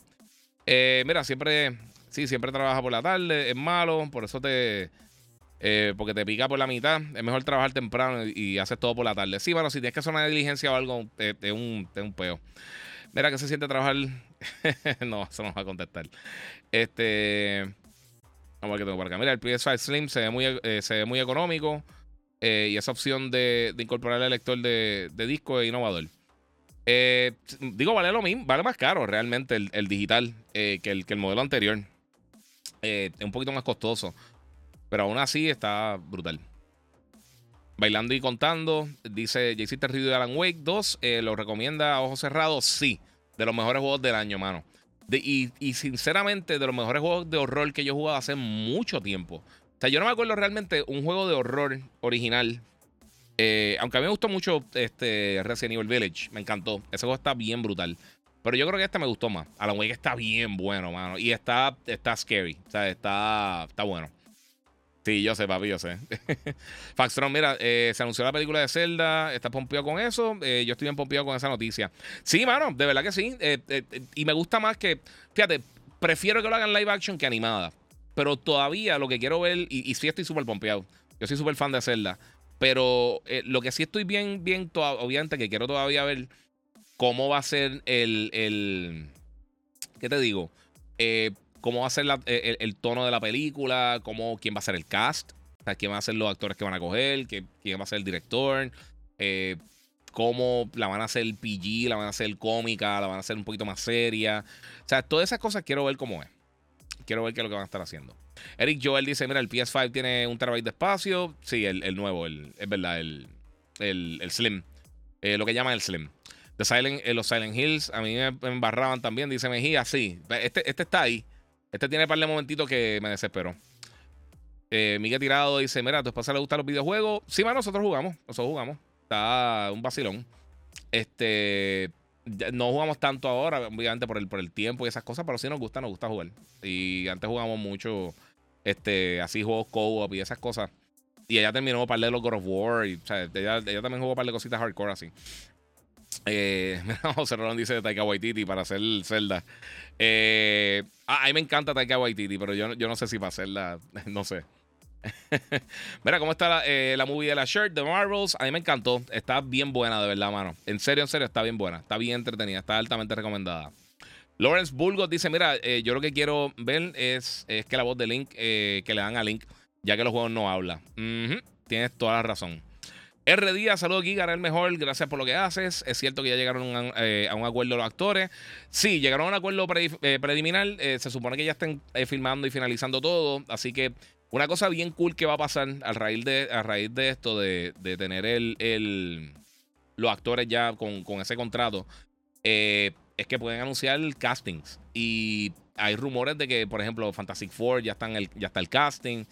Speaker 1: mira, siempre Sí, siempre trabaja por la tarde, es malo, por eso te. Eh, porque te pica por la mitad. Es mejor trabajar temprano y, haces todo por la tarde. Sí, bueno, si tienes que hacer una diligencia o algo, es un, peo. Mira que se siente trabajar. no, eso no va a contestar. Este. Vamos a ver qué tengo por acá. Mira, el PS5 Slim se ve muy, eh, se ve muy económico. Eh, y esa opción de, incorporar el lector de, de disco es innovador. digo, vale lo mismo, vale más caro realmente el, digital que, el, que el modelo anterior. Es un poquito más costoso. Pero aún así está brutal. Bailando y contando, dice JC Terrible de Alan Wake 2. Eh, ¿Lo recomienda a ojos cerrados? Sí. De los mejores juegos del año, mano. y, sinceramente, de los mejores juegos de horror que yo he jugado hace mucho tiempo. O sea, yo no me acuerdo realmente un juego de horror original. Eh, aunque a mí me gustó mucho este Resident Evil Village. Me encantó. Ese juego está bien brutal. Pero yo creo que este me gustó más. Alan Wake está bien bueno, mano. Y está, está scary. O sea, está, está bueno. Sí, yo sé, papi, yo sé. Faxtron, mira, eh, se anunció la película de Zelda. ¿Estás pompeado con eso? Eh, yo estoy bien pompeado con esa noticia. Sí, mano, de verdad que sí. Eh, y me gusta más que. Fíjate, prefiero que lo hagan live action que animada. Pero todavía lo que quiero ver. Y, sí estoy súper pompeado. Yo soy súper fan de Zelda. Pero lo que sí estoy bien, bien, obviamente que quiero todavía ver cómo va a ser el, el ¿qué te digo? Eh, cómo va a ser el, tono de la película, cómo, quién va a ser el cast, quién van a ser los actores que van a coger, quién, va a ser el director, eh, cómo la van a hacer PG, la van a hacer cómica, la van a hacer un poquito más seria. O sea, todas esas cosas quiero ver cómo es. Quiero ver qué es lo que van a estar haciendo. Eric Joel dice: Mira, el PS5 tiene un terabyte de espacio. Sí, el, nuevo, el, es verdad, el, el, Slim. Eh, lo que llaman el Slim. Silent, eh, los Silent Hills a mí me, embarraban también, dice Mejía, sí. Este, este está ahí. Este tiene un par de momentitos que me desesperó. Eh, Miguel Tirado dice: Mira, a tu esposa le gustan los videojuegos. Sí, más nosotros jugamos. Nosotros jugamos. Está un vacilón. Este. No jugamos tanto ahora, obviamente por el, por el tiempo y esas cosas, pero sí nos gusta, nos gusta jugar. Y antes jugamos mucho, este, así juegos co-op y esas cosas. Y ella terminó un par de los God of War. Y, o sea, ella, ella, también jugó un par de cositas hardcore así. Eh, José Rolón dice de Taika Waititi para hacer Zelda. Eh, a mí me encanta Taika Waititi, pero yo, yo no sé si para hacerla, no sé. Mira cómo está la, eh, la, movie de la shirt de Marvels. A mí me encantó. Está bien buena, de verdad, mano. En serio, en serio, está bien buena. Está bien entretenida. Está altamente recomendada. Lawrence Burgos dice: Mira, eh, yo lo que quiero ver es, es que la voz de Link, eh, que le dan a Link, ya que los juegos no habla. Tienes toda la razón. R. Díaz, saludos Giga, el mejor, gracias por lo que haces. Es cierto que ya llegaron a un acuerdo los actores. Sí, llegaron a un acuerdo preliminar. se supone que ya estén filmando y finalizando todo. Así que una cosa bien cool que va a pasar a raíz de, a raíz de esto, de, tener el, los actores ya con, ese contrato, eh, es que pueden anunciar castings. Y hay rumores de que, por ejemplo, Fantastic Four ya, están el, ya está el casting.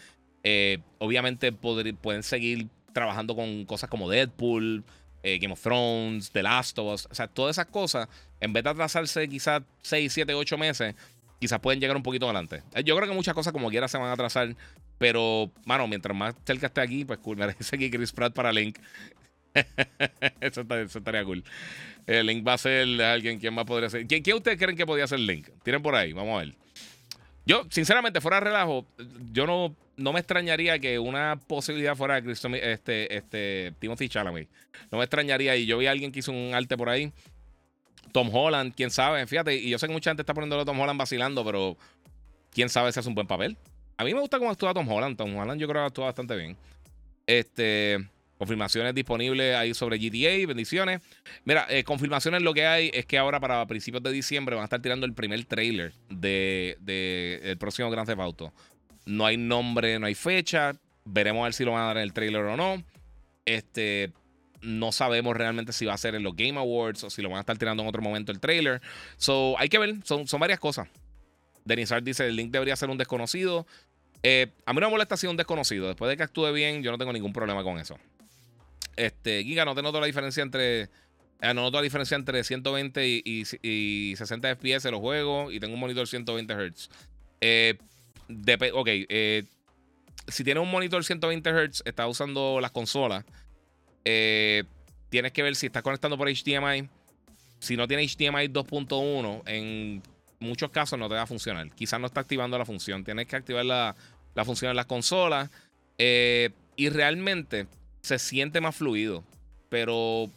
Speaker 1: Eh, obviamente pueden seguir trabajando con cosas como Deadpool, eh, Game of Thrones, The Last of Us. O sea, todas esas cosas, en vez de atrasarse quizás 6, 7, 8 meses, quizás pueden llegar un poquito adelante. Yo creo que muchas cosas como quiera se van a atrasar pero, mano, mientras más cerca esté aquí, pues cool. Merece aquí Chris Pratt para Link. eso, estaría cool. Eh, Link va a ser alguien. ¿Quién más podría ser? ¿Quién, ustedes creen que podría ser Link? Tienen por ahí, vamos a ver. Yo, sinceramente, fuera de relajo, yo no, no me extrañaría que una posibilidad fuera este, este, Timothy Chalamet. No me extrañaría. Y yo vi a alguien que hizo un arte por ahí. Tom Holland, quién sabe. Fíjate, y yo sé que mucha gente está poniéndolo a Tom Holland vacilando, pero quién sabe si hace un buen papel. A mí me gusta cómo actúa Tom Holland. Tom Holland yo creo que actúa bastante bien. Este, confirmaciones disponibles ahí sobre GTA. Bendiciones. Mira, eh, confirmaciones lo que hay es que ahora para principios de diciembre van a estar tirando el primer trailer del de, próximo Grand Theft Auto. No hay nombre, no hay fecha. Veremos a ver si lo van a dar en el trailer o no. Este, no sabemos realmente si va a ser en los Game Awards o si lo van a estar tirando en otro momento el trailer. So, hay que ver. Son, son varias cosas. Denizar dice: el link debería ser un desconocido. Eh, a mí no me molesta si un desconocido. Después de que actúe bien, yo no tengo ningún problema con eso. Este, Giga, no te noto la diferencia entre. Eh, no noto la diferencia entre 120 y, 60 FPS en los juegos. Y tengo un monitor 120 Hz. Eh, ok, si tienes un monitor 120 Hz, estás usando las consolas. tienes que ver si estás conectando por HDMI. Si no tienes HDMI 2.1, en muchos casos no te va a funcionar. Quizás no está activando la función. Tienes que activar la, función en las consolas. Eh, y realmente se siente más fluido. Pero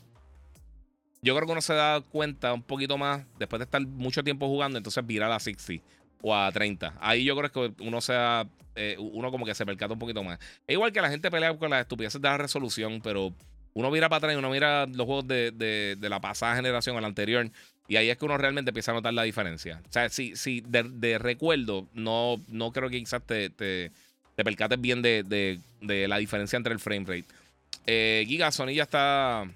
Speaker 1: yo creo que uno se da cuenta un poquito más después de estar mucho tiempo jugando. Entonces virar a 60 o a 30. Ahí yo creo que uno sea. Eh, uno como que se percata un poquito más. Es igual que la gente pelea con las estupideces de la resolución, pero uno mira para atrás y uno mira los juegos de, de la pasada generación o la anterior. Y ahí es que uno realmente empieza a notar la diferencia. O sea, si, si de, recuerdo, no, no creo que quizás te, te, percates bien de, la diferencia entre el frame rate. Eh, Giga, Sony ya está.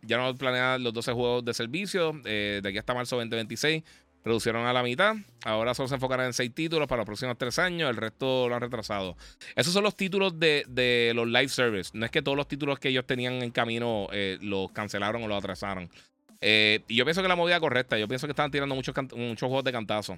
Speaker 1: Ya no planea los 12 juegos de servicio. Eh, de aquí hasta marzo 2026. Reducieron a la mitad. Ahora solo se enfocarán en 6 títulos para los próximos 3 años. El resto lo han retrasado. Esos son los títulos de, los live service. No es que todos los títulos que ellos tenían en camino eh, los cancelaron o los atrasaron. Eh, y yo pienso que la movida correcta. Yo pienso que están tirando muchos, muchos juegos de cantazo.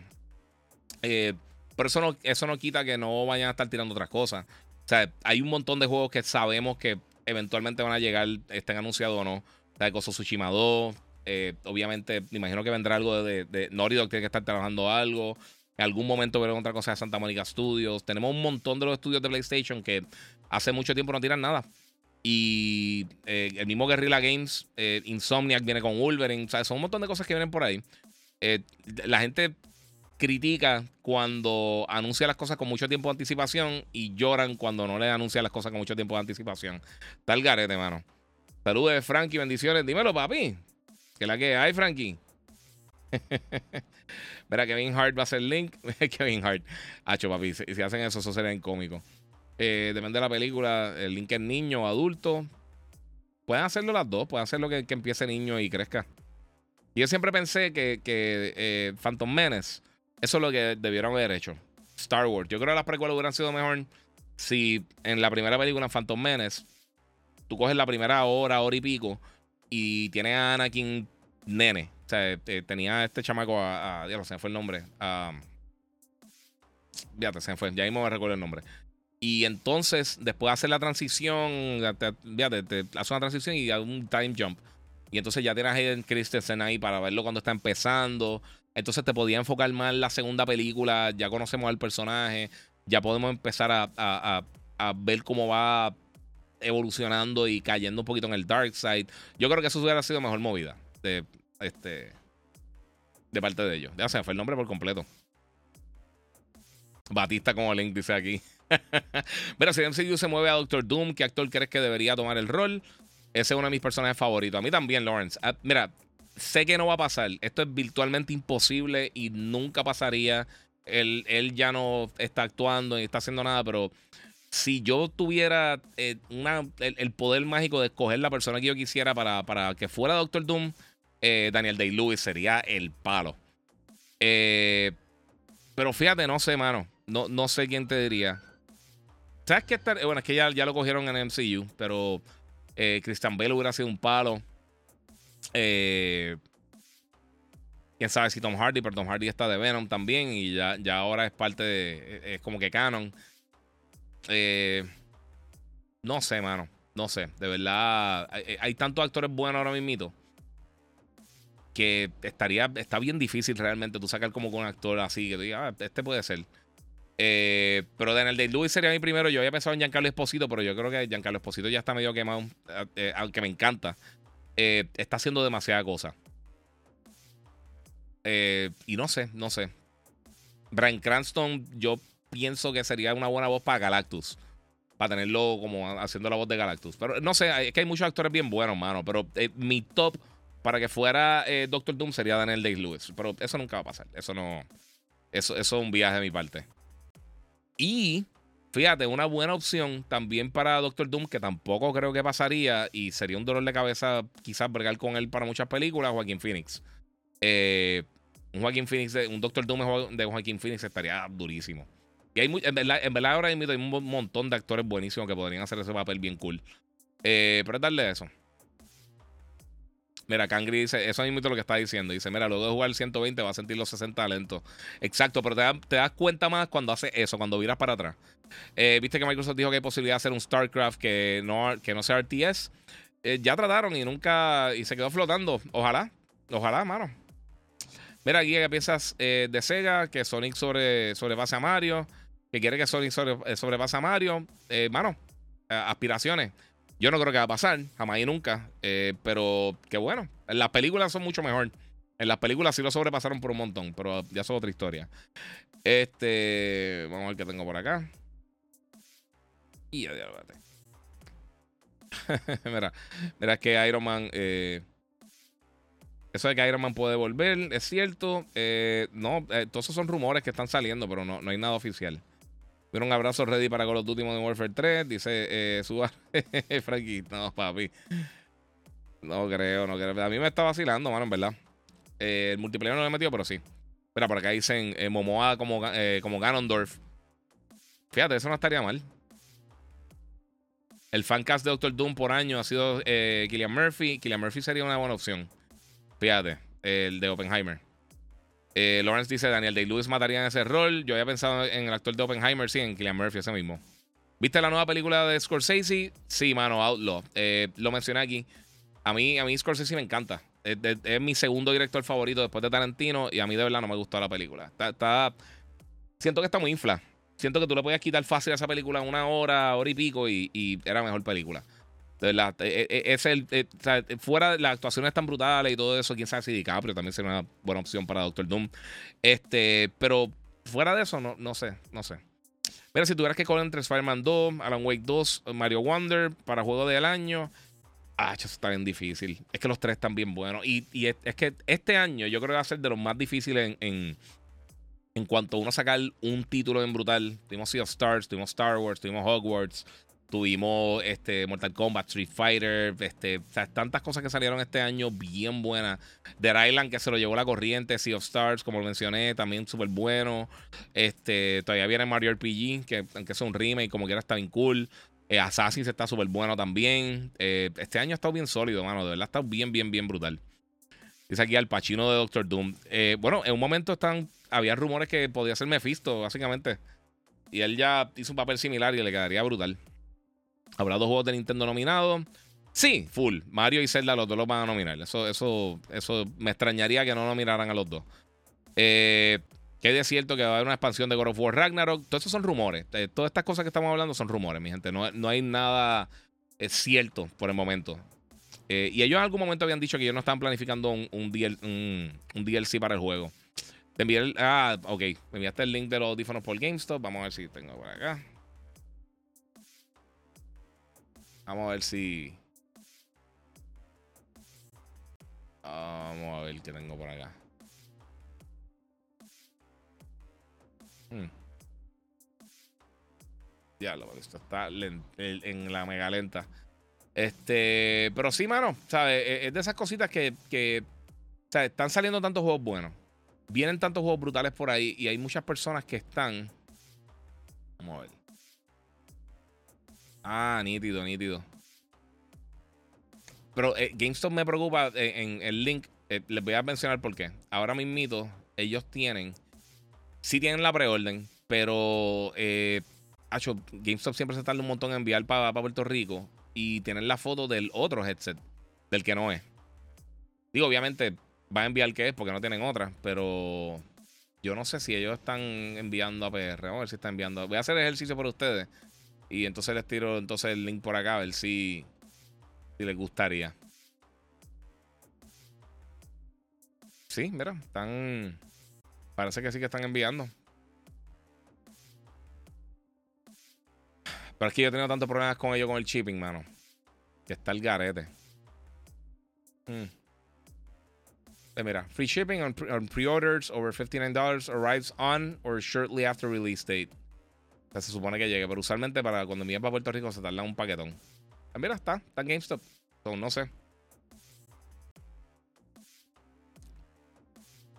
Speaker 1: Pero eso no, eso no quita que no vayan a estar tirando otras cosas. O sea, hay un montón de juegos que sabemos que eventualmente van a llegar, estén anunciados o no. O sea, Tsushima 2. Eh, obviamente, me imagino que vendrá algo de, de Naughty Dog, tiene que estar trabajando algo. En algún momento veremos otra cosa de Santa Mónica Studios. Tenemos un montón de los estudios de PlayStation que hace mucho tiempo no tiran nada. Y eh, el mismo Guerrilla Games, eh, Insomniac viene con Wolverine. O sea, son un montón de cosas que vienen por ahí. La gente critica cuando anuncia las cosas con mucho tiempo de anticipación y lloran cuando no le anuncia las cosas con mucho tiempo de anticipación. Tal garete, mano. Saludos, Frankie, bendiciones. Dímelo, papi. Que la que hay, Frankie. Verá, Kevin Hart va a ser Link. Kevin Hart. Hacho, papi. Si, hacen eso, eso sería cómico. Eh, depende de la película. El link es niño o adulto. Pueden hacerlo las dos. Pueden hacerlo que, que empiece niño y crezca. Yo siempre pensé que, que eh, Phantom Menace, eso es lo que debieron haber hecho. Star Wars. Yo creo que las precuelas hubieran sido mejor si en la primera película, Phantom Menace, tú coges la primera hora, hora y pico, y tienes a Anakin nene. O sea, eh, tenía este chamaco a. a se me fue el nombre. A, fíjate, se me fue. Ya mismo me recuerdo el nombre. Y entonces, después de hacer la transición, te, te, hace una transición y un time jump. Y entonces ya tienes a Hayden Christensen ahí para verlo cuando está empezando. Entonces te podía enfocar más en la segunda película. Ya conocemos al personaje. Ya podemos empezar a, a, a, ver cómo va evolucionando y cayendo un poquito en el dark side. Yo creo que eso hubiera sido mejor movida. De, este, de parte de ellos. Ya se fue el nombre por completo. Batista como Link dice aquí. Pero si MCU se mueve a Doctor Doom, ¿qué actor crees que debería tomar el rol? Ese es uno de mis personajes favoritos. A mí también, Lawrence. Ah, mira, sé que no va a pasar. Esto es virtualmente imposible y nunca pasaría. Él, él ya no está actuando ni está haciendo nada, pero si yo tuviera eh, el, poder mágico de escoger la persona que yo quisiera para, para que fuera Doctor Doom, eh, Daniel Day-Lewis sería el palo. Eh, pero fíjate, no sé, mano. No, no sé quién te diría. ¿Sabes qué? Bueno, es que ya, ya lo cogieron en MCU, pero Christian Bale hubiera sido un palo. quién sabe si Tom Hardy, pero Tom Hardy está de Venom también y ya, ya ahora es parte de. Es como que canon. Eh, no sé, mano. No sé. De verdad, hay, tantos actores buenos ahora mismo que estaría, está bien difícil realmente tú sacar como con un actor así que digas, ah, este puede ser. Eh, pero Daniel Day-Lewis sería mi primero. Yo había pensado en Giancarlo Esposito, pero yo creo que Giancarlo Esposito ya está medio quemado, eh, aunque me encanta. está haciendo demasiada cosa. y no sé, no sé. Brian Cranston, yo pienso que sería una buena voz para Galactus. Para tenerlo como haciendo la voz de Galactus. Pero no sé, es que hay muchos actores bien buenos, mano. Pero eh, mi top para que fuera eh, Doctor Doom sería Daniel Day-Lewis. Pero eso nunca va a pasar. Eso no. Eso, eso es un viaje de mi parte. Y fíjate, una buena opción también para Doctor Doom, que tampoco creo que pasaría y sería un dolor de cabeza quizás bregar con él para muchas películas, Joaquín Phoenix. Eh, un Joaquín Phoenix, un Doctor Doom de Joaquín Phoenix estaría durísimo. Y hay en, verdad, en verdad ahora hay un montón de actores buenísimos que podrían hacer ese papel bien cool. Eh, pero es darle eso. Mira, Kangri dice, eso mismo es lo que está diciendo. Dice, mira, luego de jugar el 120 va a sentir los 60 talentos. Exacto, pero te, das cuenta más cuando hace eso, cuando viras para atrás. Eh, Viste que Microsoft dijo que hay posibilidad de hacer un StarCraft que no, que no sea RTS. Eh, ya trataron y nunca, y se quedó flotando. Ojalá, ojalá, mano. Mira, aquí que piensas de Sega, que Sonic sobre, sobrepase a Mario que quiere que Sonic eh, sobrepase a Mario. Eh, mano, eh, aspiraciones. Yo no creo que va a pasar, jamás y nunca. pero que bueno, en las películas son mucho mejor. En las películas sí lo sobrepasaron por un montón, pero ya es otra historia. Este, vamos a ver qué tengo por acá. Y adiós, mira, mira que Iron Man. eso de que Iron Man puede volver, es cierto. no, todos esos son rumores que están saliendo, pero no, no hay nada oficial. Un abrazo ready para Call of Duty Modern Warfare 3. Dice eh, Suba Frankie. No, papi. No creo, no creo. A mí me está vacilando, mano, en verdad. Eh, el multiplayer no lo he metido, pero sí. Mira, por acá dicen eh, Momoa como, eh, como Ganondorf. Fíjate, eso no estaría mal. El fancast de Doctor Doom por año ha sido Killian Murphy. Killian Murphy sería una buena opción. Fíjate, el de Oppenheimer. Eh, Lawrence dice: Daniel Day-Lewis mataría en ese rol. Yo había pensado en el actor de Oppenheimer, sí, en Killian Murphy, ese mismo. ¿Viste la nueva película de Scorsese? Sí, mano, Outlaw. Eh, lo mencioné aquí. A mí, a mí Scorsese me encanta. Es, mi segundo director favorito después de Tarantino y a mí de verdad no me gustó la película. Está, siento que está muy infla. Siento que tú le podías quitar fácil a esa película una hora, hora y pico y, y era mejor película. De verdad, eh, eh, es el, eh, fuera las actuaciones tan brutales y todo eso, quién sabe si DiCaprio también sería una buena opción para Doctor Doom. Este, pero fuera de eso, no, no sé, no sé. Mira, si tuvieras que coger entre Spider-Man 2, Alan Wake 2, Mario Wonder para juego del año, ah, eso está bien difícil. Es que los tres están bien buenos. Y, es, que este año yo creo que va a ser de los más difíciles en, en, cuanto a uno sacar un título en brutal. Tuvimos Sea of Stars, tuvimos Star Wars, tuvimos Hogwarts. Tuvimos este, Mortal Kombat, Street Fighter, este, tantas cosas que salieron este año bien buenas. Dead Island que se lo llevó la corriente, Sea of Stars, como lo mencioné, también súper bueno. Este, todavía viene Mario RPG, que aunque es un remake, como quiera está bien cool. Eh, Assassin's está súper bueno también. Eh, este año ha estado bien sólido, mano. De verdad ha estado bien, bien, bien brutal. Dice aquí al Pachino de Doctor Doom. Eh, bueno, en un momento están, había rumores que podía ser Mephisto, básicamente. Y él ya hizo un papel similar y le quedaría brutal. Habrá dos juegos de Nintendo nominados. Sí, full. Mario y Zelda los dos los van a nominar. Eso, eso, eso me extrañaría que no nominaran a los dos. Eh, que es cierto que va a haber una expansión de God of War Ragnarok. Todo eso son rumores. Eh, todas estas cosas que estamos hablando son rumores, mi gente. No, no hay nada es cierto por el momento. Eh, y ellos en algún momento habían dicho que ellos no estaban planificando un, un, DLC para el juego. Te envié el. Ah, ok. Me enviaste el link de los audífonos por GameStop. Vamos a ver si tengo por acá. Vamos a ver si. Vamos a ver qué tengo por acá. Hmm. Ya lo esto está en la mega lenta. Este, pero sí, mano, ¿sabes? E, es de esas cositas que, que están saliendo tantos juegos buenos. Vienen tantos juegos brutales por ahí y hay muchas personas que están. Vamos a ver. Ah, nítido, nítido. Pero eh, GameStop me preocupa eh, en, el link. Eh, les voy a mencionar por qué. Ahora mismito, ellos tienen. Sí tienen la preorden, pero. Eh, GameStop siempre se tarda un montón en enviar para Puerto Rico y tienen la foto del otro headset, del que no es. Digo, obviamente va a enviar que es porque no tienen otra, pero yo no sé si ellos están enviando a PR. Vamos a ver si están enviando. Voy a hacer ejercicio por ustedes y entonces les tiro entonces el link por acá a ver si, si les gustaría. Sí, mira, están. Parece que sí que están enviando. Pero es que yo he tenido tantos problemas con ellos con el shipping, mano. Que está el garete. Hmm. Mira, free shipping on, pre-orders over $59 arrives on or shortly after release date. Se supone que llegue, pero usualmente para cuando envíen para Puerto Rico se tarda un paquetón. Ah, mira, está, está en GameStop. no sé.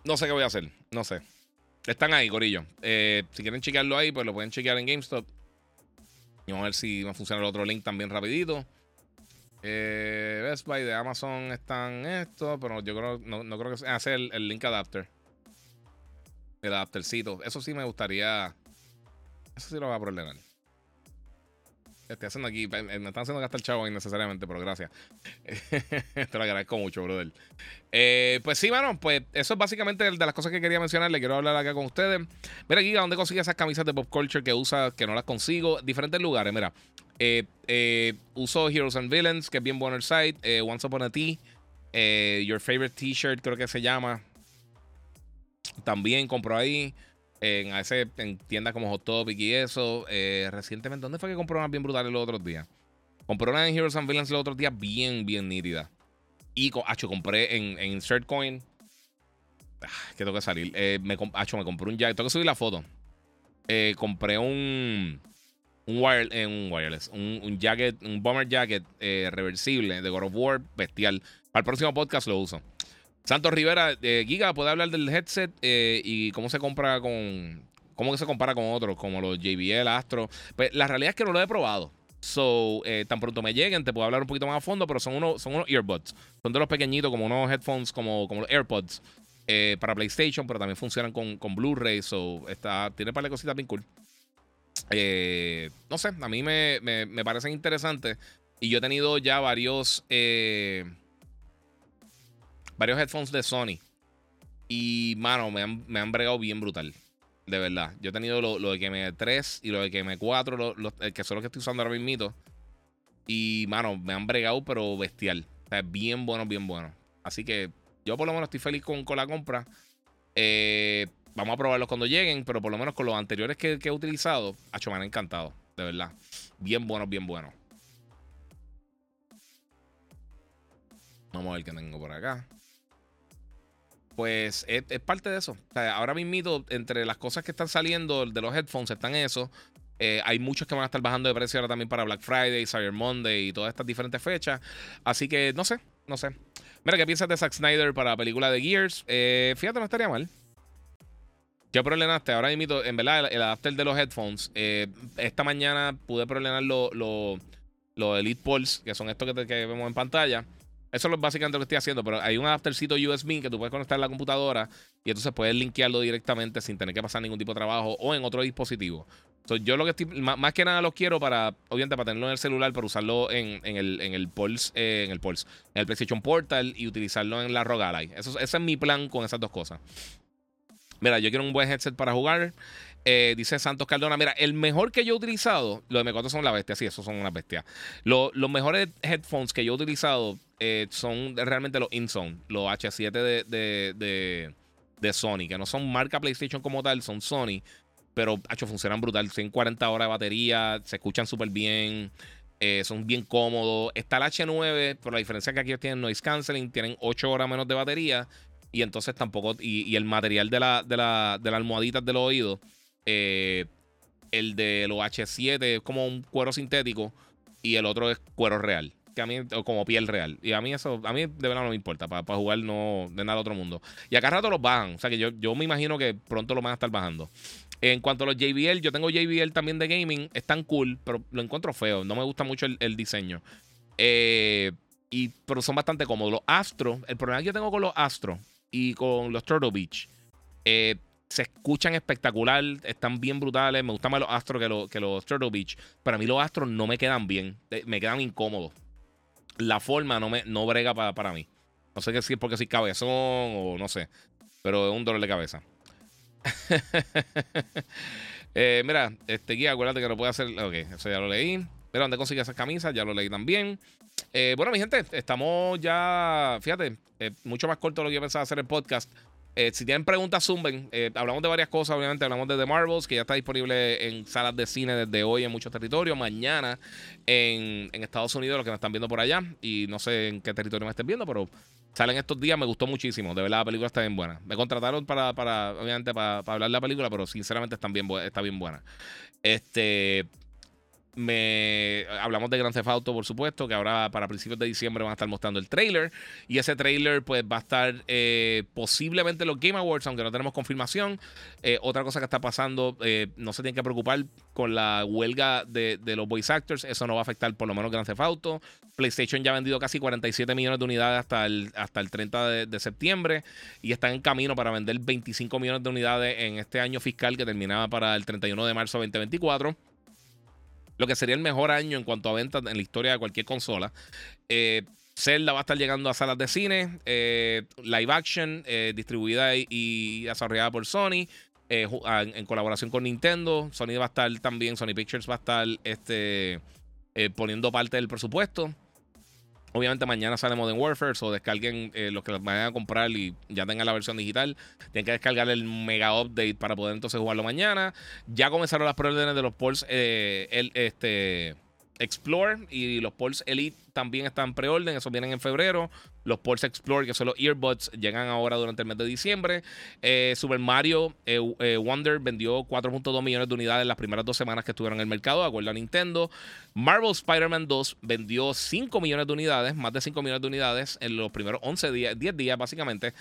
Speaker 1: No sé qué voy a hacer, no sé. Están ahí, Corillo. Eh, si quieren chequearlo ahí, pues lo pueden chequear en GameStop. Vamos a ver si va a funcionar el otro link también rapidito. Eh, Best Buy de Amazon están esto, pero yo creo, no, creo que sea hacer el, link adapter. El adaptercito. Eso sí me gustaría. Eso sí lo voy a problemar. Estoy haciendo aquí, me están haciendo gastar chavo innecesariamente, pero gracias. Te lo agradezco mucho, brother. Eh, pues sí, mano, pues eso es básicamente de las cosas que quería mencionar. Le quiero hablar acá con ustedes. Mira aquí, ¿dónde consigue esas camisas de pop culture que usa, que no las consigo? Diferentes lugares, mira. Eh, eh, uso Heroes and Villains, que es bien bueno site. Once Upon a Tea. Your Favorite T-shirt, creo que se llama. También compro ahí en, a ese, en tiendas como Hot Topic y eso. Eh, recientemente, ¿dónde fue que compró una bien brutal los otros días? Compré una en Heroes and Villains los otros días bien, bien nítida. Y, acho, compré en, en Insert Coin. Ah, que tengo que salir. Eh, me, acho, me compré un jacket. Tengo que subir la foto. Eh, compré un. Un, wire, un wireless. Un, un, jacket, un bomber jacket reversible de God of War bestial. Para el próximo podcast lo uso. Santos Rivera, eh, Giga, ¿puede hablar del headset eh, y cómo se compra con. ¿Cómo se compara con otros, como los JBL, Astro? Pues la realidad es que no lo he probado. So, eh, tan pronto me lleguen, te puedo hablar un poquito más a fondo, pero son unos, son unos earbuds. Son de los pequeñitos, como unos headphones, como, como los AirPods para PlayStation, pero también funcionan con, con Blu-ray. So, está, tiene un par de cositas bien cool. no sé, a mí me, me, me, parecen interesantes. Y yo he tenido ya varios varios headphones de Sony. Y, mano, me han, me han bregado bien brutal. De verdad. Yo he tenido lo, de que me 3 y lo de que me 4, que son los que estoy usando ahora mismo. Y, mano, me han bregado, pero bestial. O sea, bien bueno, bien bueno. Así que yo por lo menos estoy feliz con, con la compra. Eh, vamos a probarlos cuando lleguen, pero por lo menos con los anteriores que, he utilizado, hecho, me han encantado. De verdad. Bien buenos, bien buenos. Vamos a ver qué tengo por acá pues es, parte de eso. ahora mismo, entre las cosas que están saliendo de los headphones, están eso. Eh, hay muchos que van a estar bajando de precio ahora también para Black Friday, Cyber Monday y todas estas diferentes fechas. Así que no sé, no sé. Mira, ¿qué piensas de Zack Snyder para la película de Gears? Eh, fíjate, no estaría mal. ¿Qué problemaste? Ahora mismo, en verdad, el, adapter de los headphones. Eh, esta mañana pude problemar los lo, Elite Pulse, que son estos que, que vemos en pantalla. Eso es básicamente lo que estoy haciendo, pero hay un adaptercito USB que tú puedes conectar a la computadora y entonces puedes linkearlo directamente sin tener que pasar ningún tipo de trabajo o en otro dispositivo. Entonces, yo lo que estoy, más, que nada los quiero para, obviamente, para tenerlo en el celular, para usarlo en, el, en el Pulse, eh, en el Pulse, en el PlayStation Portal y utilizarlo en la ROG Ally. Eso, ese es mi plan con esas dos cosas. Mira, yo quiero un buen headset para jugar. Eh, dice Santos Cardona, mira, el mejor que yo he utilizado, los de M4 son la bestia, sí, esos son una bestia. los mejores headphones que yo he utilizado eh, son realmente los InZone, los H7 de, de, de, Sony, que no son marca PlayStation como tal, son Sony, pero hecho, funcionan brutal. Tienen 40 horas de batería, se escuchan súper bien. Eh, son bien cómodos. Está el H9, pero la diferencia es que aquí tienen noise canceling, tienen 8 horas menos de batería. Y entonces tampoco. Y, el material de la, de la, de almohadita del oído, eh, el de los H7 es como un cuero sintético y el otro es cuero real. Que a mí, o como piel real. Y a mí eso, a mí de verdad no me importa. Para, jugar no de nada otro mundo. Y acá rato los bajan. O sea que yo, yo me imagino que pronto lo van a estar bajando. En cuanto a los JBL, yo tengo JBL también de gaming. Están cool, pero lo encuentro feo. No me gusta mucho el, diseño. Eh, y, pero son bastante cómodos. Los Astro, el problema que yo tengo con los Astro y con los Turtle Beach, eh, se escuchan espectacular, están bien brutales. Me gustan más los Astro que, que los Turtle Beach. Pero a mí los Astros no me quedan bien, eh, me quedan incómodos. La forma no, me, no brega para, para mí. No sé si es porque soy cabezón o no sé, pero es un dolor de cabeza. Eh, mira, este guía, acuérdate que lo puede hacer. Ok, eso ya lo leí. Mira, ¿dónde consigue esas camisas? Ya lo leí también. Eh, bueno, mi gente, estamos ya, fíjate, eh, mucho más corto de lo que yo pensaba hacer el podcast. Si tienen preguntas, zumben. hablamos de varias cosas, obviamente. Hablamos de The Marvels, que ya está disponible en salas de cine desde hoy en muchos territorios. Mañana en, en Estados Unidos, los que me están viendo por allá. Y no sé en qué territorio me estén viendo, pero Salen estos días, me gustó muchísimo. De verdad, la película está bien buena. Me contrataron para, para obviamente, para, hablar de la película, pero sinceramente está bien buena. Este. Me, hablamos de Grand Theft Auto, por supuesto, que ahora para principios de diciembre van a estar mostrando el trailer. Y ese trailer, pues, va a estar eh, posiblemente en los Game Awards, aunque no tenemos confirmación. Eh, otra cosa que está pasando, eh, no se tienen que preocupar con la huelga de, los voice actors. Eso no va a afectar por lo menos Grand Theft Auto. PlayStation ya ha vendido casi 47 millones de unidades hasta el, hasta el 30 de, de septiembre. Y están en camino para vender 25 millones de unidades en este año fiscal que terminaba para el 31 de marzo de 2024 lo que sería el mejor año en cuanto a ventas en la historia de cualquier consola. Eh, Zelda va a estar llegando a salas de cine, eh, live action, eh, distribuida y, desarrollada por Sony, en, colaboración con Nintendo. Sony va a estar también, Sony Pictures va a estar este, poniendo parte del presupuesto. Obviamente mañana sale Modern Warfare, o descarguen eh, los que vayan a comprar y ya tengan la versión digital. Tienen que descargar el mega update para poder entonces jugarlo mañana. Ya comenzaron las preórdenes de los Pulse eh, el, este, Explore y los Pulse Elite también están preorden, esos vienen en febrero. Los Pulse Explore, que son los earbuds, llegan ahora durante el mes de diciembre. Eh, Super Mario eh, eh, Wonder vendió 4.2 millones de unidades en las primeras dos semanas que estuvieron en el mercado, de a Nintendo. Marvel Spider-Man 2 vendió 5 millones de unidades, más de 5 millones de unidades en los primeros 11 días, 10 días básicamente,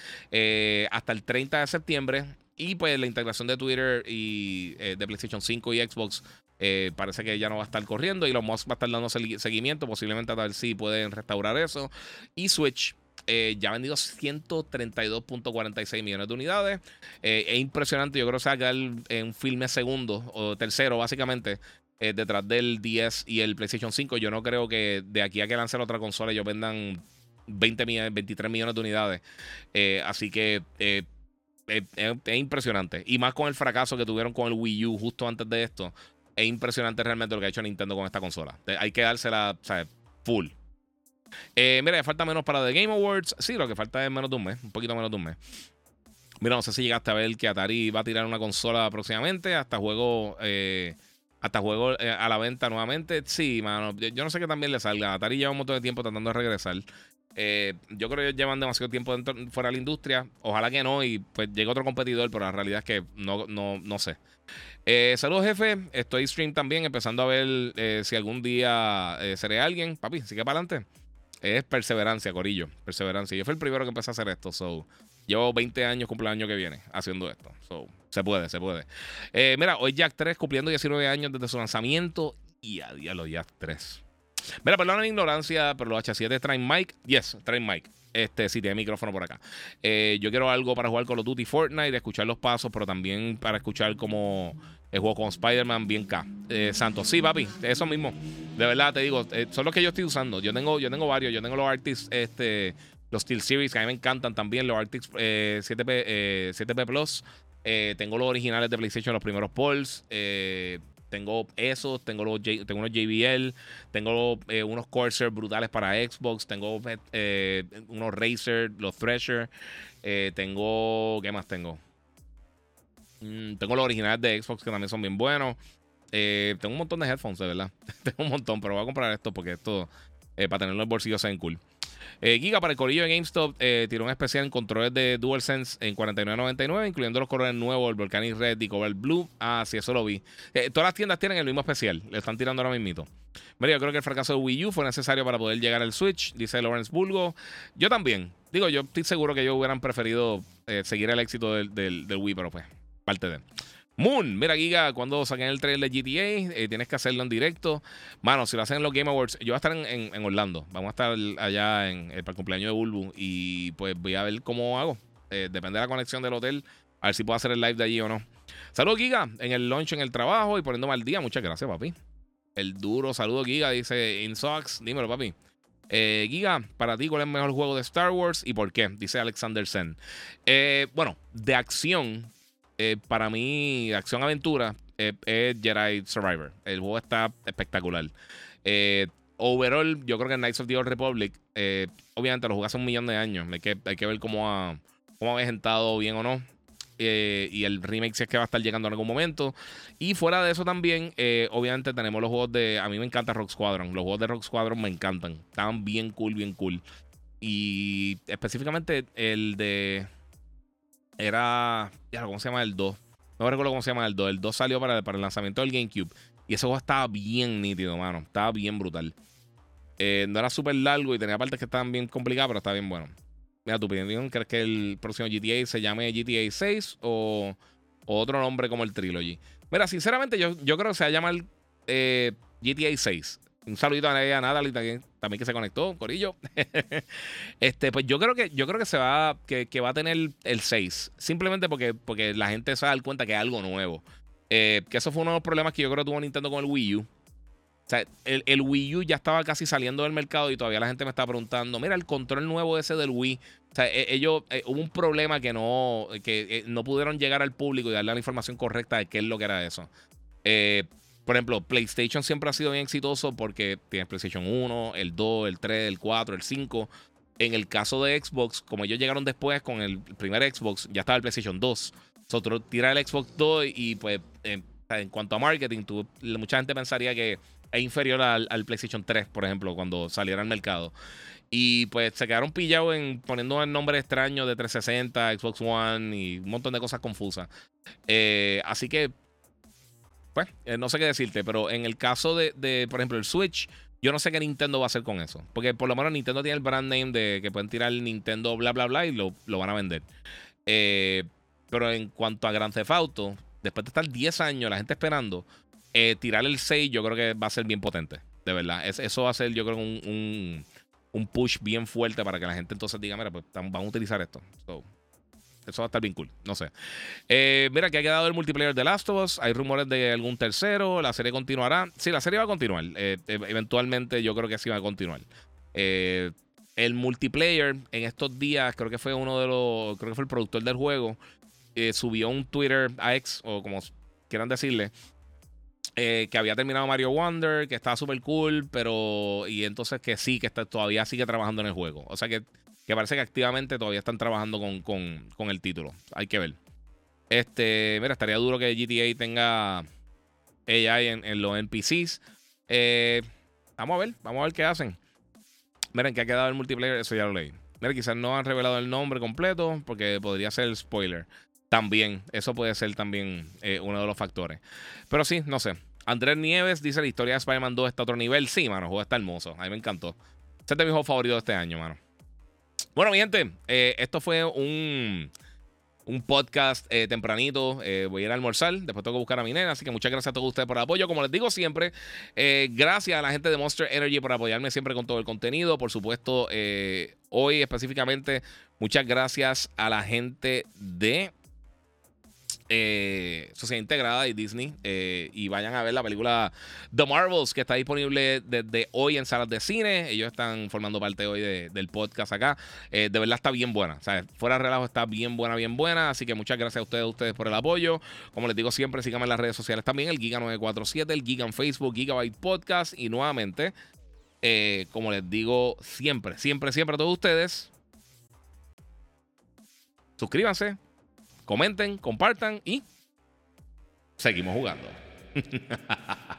Speaker 1: hasta el 30 de septiembre. Y pues la integración de Twitter y de PlayStation 5 y Xbox eh, parece que ya no va a estar corriendo. Y los Musk va a estar dando seguimiento. Posiblemente a ver si pueden restaurar eso. Y Switch. Eh, ya ha vendido 132.46 millones de unidades. Eh, es impresionante. Yo creo que se va en filme segundo o tercero, básicamente, detrás del 10 y el PlayStation 5. Yo no creo que de aquí a que lancen otra consola ellos vendan 20 millones, 23 millones de unidades. así que es, impresionante. Y más con el fracaso que tuvieron con el Wii U justo antes de esto es impresionante realmente lo que ha hecho Nintendo con esta consola. Hay que dársela, sea, full. Eh, mira, falta menos para The Game Awards. Sí, lo que falta es menos de un mes, un poquito menos de un mes. Mira, no sé si llegaste a ver que Atari va a tirar una consola próximamente, hasta juego, eh, hasta juego eh, a la venta nuevamente. Sí, mano, yo, no sé qué también le salga. Atari lleva un montón de tiempo tratando de regresar. Yo creo que llevan demasiado tiempo fuera de la industria. Ojalá que no, y pues llegue otro competidor, pero la realidad es que no, no, no sé. Eh, saludos, jefe. Estoy stream también, empezando a ver eh, si algún día eh, seré alguien. Papi, sigue para adelante. Es perseverancia, Corillo. Perseverancia. Yo fui el primero que empecé a hacer esto. So, llevo 20 años, cumple el año que viene haciendo esto. So, se puede, se puede. mira, hoy Jack 3 cumpliendo 19 años desde su lanzamiento. Y a día los Jack 3. Mira, perdón la ignorancia, pero los H7 traen mic. Yes, traen mic. Este, si tiene micrófono por acá. yo quiero algo para jugar con los Duty Fortnite, escuchar los pasos, pero también para escuchar como juego con Spider-Man bien K. Eh, Santos, sí, papi, eso mismo. De verdad te digo, eh, son los que yo estoy usando. Yo tengo, yo tengo varios. Yo tengo los Arctics, este, los Steel Series, que a mí me encantan también. Los Arctics 7P, eh, 7P Plus. tengo los originales de PlayStation, los primeros Pulse. Tengo esos, tengo, los tengo unos JBL, tengo unos Corsair brutales para Xbox, tengo unos Razer, los Thresher, tengo, ¿qué más tengo? Mm, tengo los originales de Xbox que también son bien buenos. Eh, tengo un montón de headphones, de verdad. tengo un montón, pero voy a comprar esto porque esto, eh, para tenerlo en el bolsillo, cool. Eh, Giga para el corillo de GameStop tiró un especial en controles de DualSense en 49.99, incluyendo los colores nuevos, el Volcanic Red y Cobalt Blue. Ah, sí, eso lo vi. todas las tiendas tienen el mismo especial, le están tirando ahora mismo. Mira, yo creo que el fracaso de Wii U fue necesario para poder llegar al Switch, dice Lawrence Bulgo. Yo también. Digo, yo estoy seguro que ellos hubieran preferido seguir el éxito del, del, Wii, pero pues, parte de. Moon, mira Giga, cuando saquen el trailer de GTA, eh, tienes que hacerlo en directo. Mano, si lo hacen en los Game Awards, yo voy a estar en, Orlando. Vamos a estar allá en, eh, para el cumpleaños de Bulbu y pues voy a ver cómo hago. Eh, depende de la conexión del hotel, a ver si puedo hacer el live de allí o no. Saludos Giga, en el lunch, en el trabajo y poniéndome al día. Muchas gracias, papi. El duro, saludo Giga, dice InSox. Dímelo, papi. Giga, para ti, ¿cuál es el mejor juego de Star Wars y por qué? Dice Alexander Sen. bueno, de acción, eh, para mí, acción-aventura eh, es Jedi Survivor. El juego está espectacular. Eh, overall, yo creo que Knights of the Old Republic, obviamente lo jugué hace un millón de años. Hay que, hay que ver cómo ha, cómo ha avejentado bien o no. y el remake si es que va a estar llegando en algún momento. Y fuera de eso también, obviamente tenemos los juegos de... A mí me encanta Rock Squadron. Los juegos de Rock Squadron me encantan. Estaban bien cool, bien cool. Y específicamente el de era. ¿Cómo se llama el 2? No recuerdo cómo se llama el 2. El 2 salió para, el lanzamiento del GameCube. Y ese juego estaba bien nítido, mano. Estaba bien brutal. Eh, no era súper largo y tenía partes que estaban bien complicadas, pero estaba bien bueno. Mira, tu opinión, ¿crees que el próximo GTA se llame GTA 6 o, otro nombre como el Trilogy? Mira, sinceramente, yo, yo creo que se va a llamar eh, GTA 6. Un saludito a Natalie también, también que se conectó, Corillo. este, pues yo creo que, yo creo que se va, que, va a tener el 6. Simplemente porque, porque la gente se va a dar cuenta que es algo nuevo. Eh, que eso fue uno de los problemas que yo creo que tuvo Nintendo con el Wii U. O sea, el, Wii U ya estaba casi saliendo del mercado y todavía la gente me está preguntando, mira, el control nuevo ese del Wii. O sea, e, ellos, eh, hubo un problema que no, que eh, no pudieron llegar al público y darle la información correcta de qué es lo que era eso. Eh, por ejemplo, PlayStation siempre ha sido bien exitoso porque tienes PlayStation 1, el 2, el 3, el 4, el 5. En el caso de Xbox, como ellos llegaron después con el primer Xbox, ya estaba el PlayStation 2. Nosotros tira el Xbox 2 y pues en cuanto a marketing, mucha gente pensaría que es inferior al, PlayStation 3, por ejemplo, cuando saliera al mercado. Y pues se quedaron pillados en poniendo el nombre extraño de 360, Xbox One y un montón de cosas confusas. Eh, así que pues, no sé qué decirte, pero en el caso de, por ejemplo, el Switch, yo no sé qué Nintendo va a hacer con eso. Porque por lo menos Nintendo tiene el brand name de que pueden tirar el Nintendo bla, bla, bla y lo, van a vender. Eh, pero en cuanto a Grand Theft Auto, después de estar 10 años la gente esperando, eh, tirar el 6 yo creo que va a ser bien potente. De verdad. eso va a ser, yo creo, un, un, push bien fuerte para que la gente entonces diga, mira, pues vamos a utilizar esto. Eso va a estar bien cool. No sé. Eh, mira, que ha quedado el multiplayer de Last of Us. Hay rumores de algún tercero. La serie continuará. Sí, la serie va a continuar. Eh, e, eventualmente yo creo que sí va a continuar. Eh, el multiplayer en estos días, creo que fue uno de los. Creo que fue el productor del juego. subió un Twitter a X, o como quieran decirle. que había terminado Mario Wonder, que estaba súper cool, pero. Y entonces que sí, que está, todavía sigue trabajando en el juego. O sea que que parece que activamente todavía están trabajando con, el título. Hay que ver. Este, mira, estaría duro que GTA tenga AI en, los NPCs. Eh, vamos a ver, vamos a ver qué hacen. Miren, que ha quedado el multiplayer, eso ya lo leí. Mira, quizás no han revelado el nombre completo porque podría ser el spoiler. También, eso puede ser también eh, uno de los factores. Pero sí, no sé. Andrés Nieves dice la historia de Spider-Man 2 está a otro nivel. Sí, mano, juego está hermoso. A mí me encantó. Este es de mis juegos favoritos de este año, mano. Bueno, mi gente, eh, esto fue un, un podcast eh, tempranito. Eh, voy a ir a almorzar. Después tengo que buscar a mi nena. Así que muchas gracias a todos ustedes por el apoyo. Como les digo siempre, gracias a la gente de Monster Energy por apoyarme siempre con todo el contenido. Por supuesto, hoy específicamente, muchas gracias a la gente de eh, Sociedad Integrada y Disney eh, y vayan a ver la película The Marvels que está disponible desde hoy en salas de cine. Ellos están formando parte hoy del podcast acá. Eh, de verdad está bien buena. O fuera de relajo está bien buena, bien buena. Así que muchas gracias a ustedes, a ustedes por el apoyo. Como les digo siempre, síganme en las redes sociales también, el Giga947, el Giga en Facebook, Gigabyte Podcast y nuevamente, como les digo siempre, siempre, siempre a todos ustedes. Suscríbanse, comenten, compartan y seguimos jugando.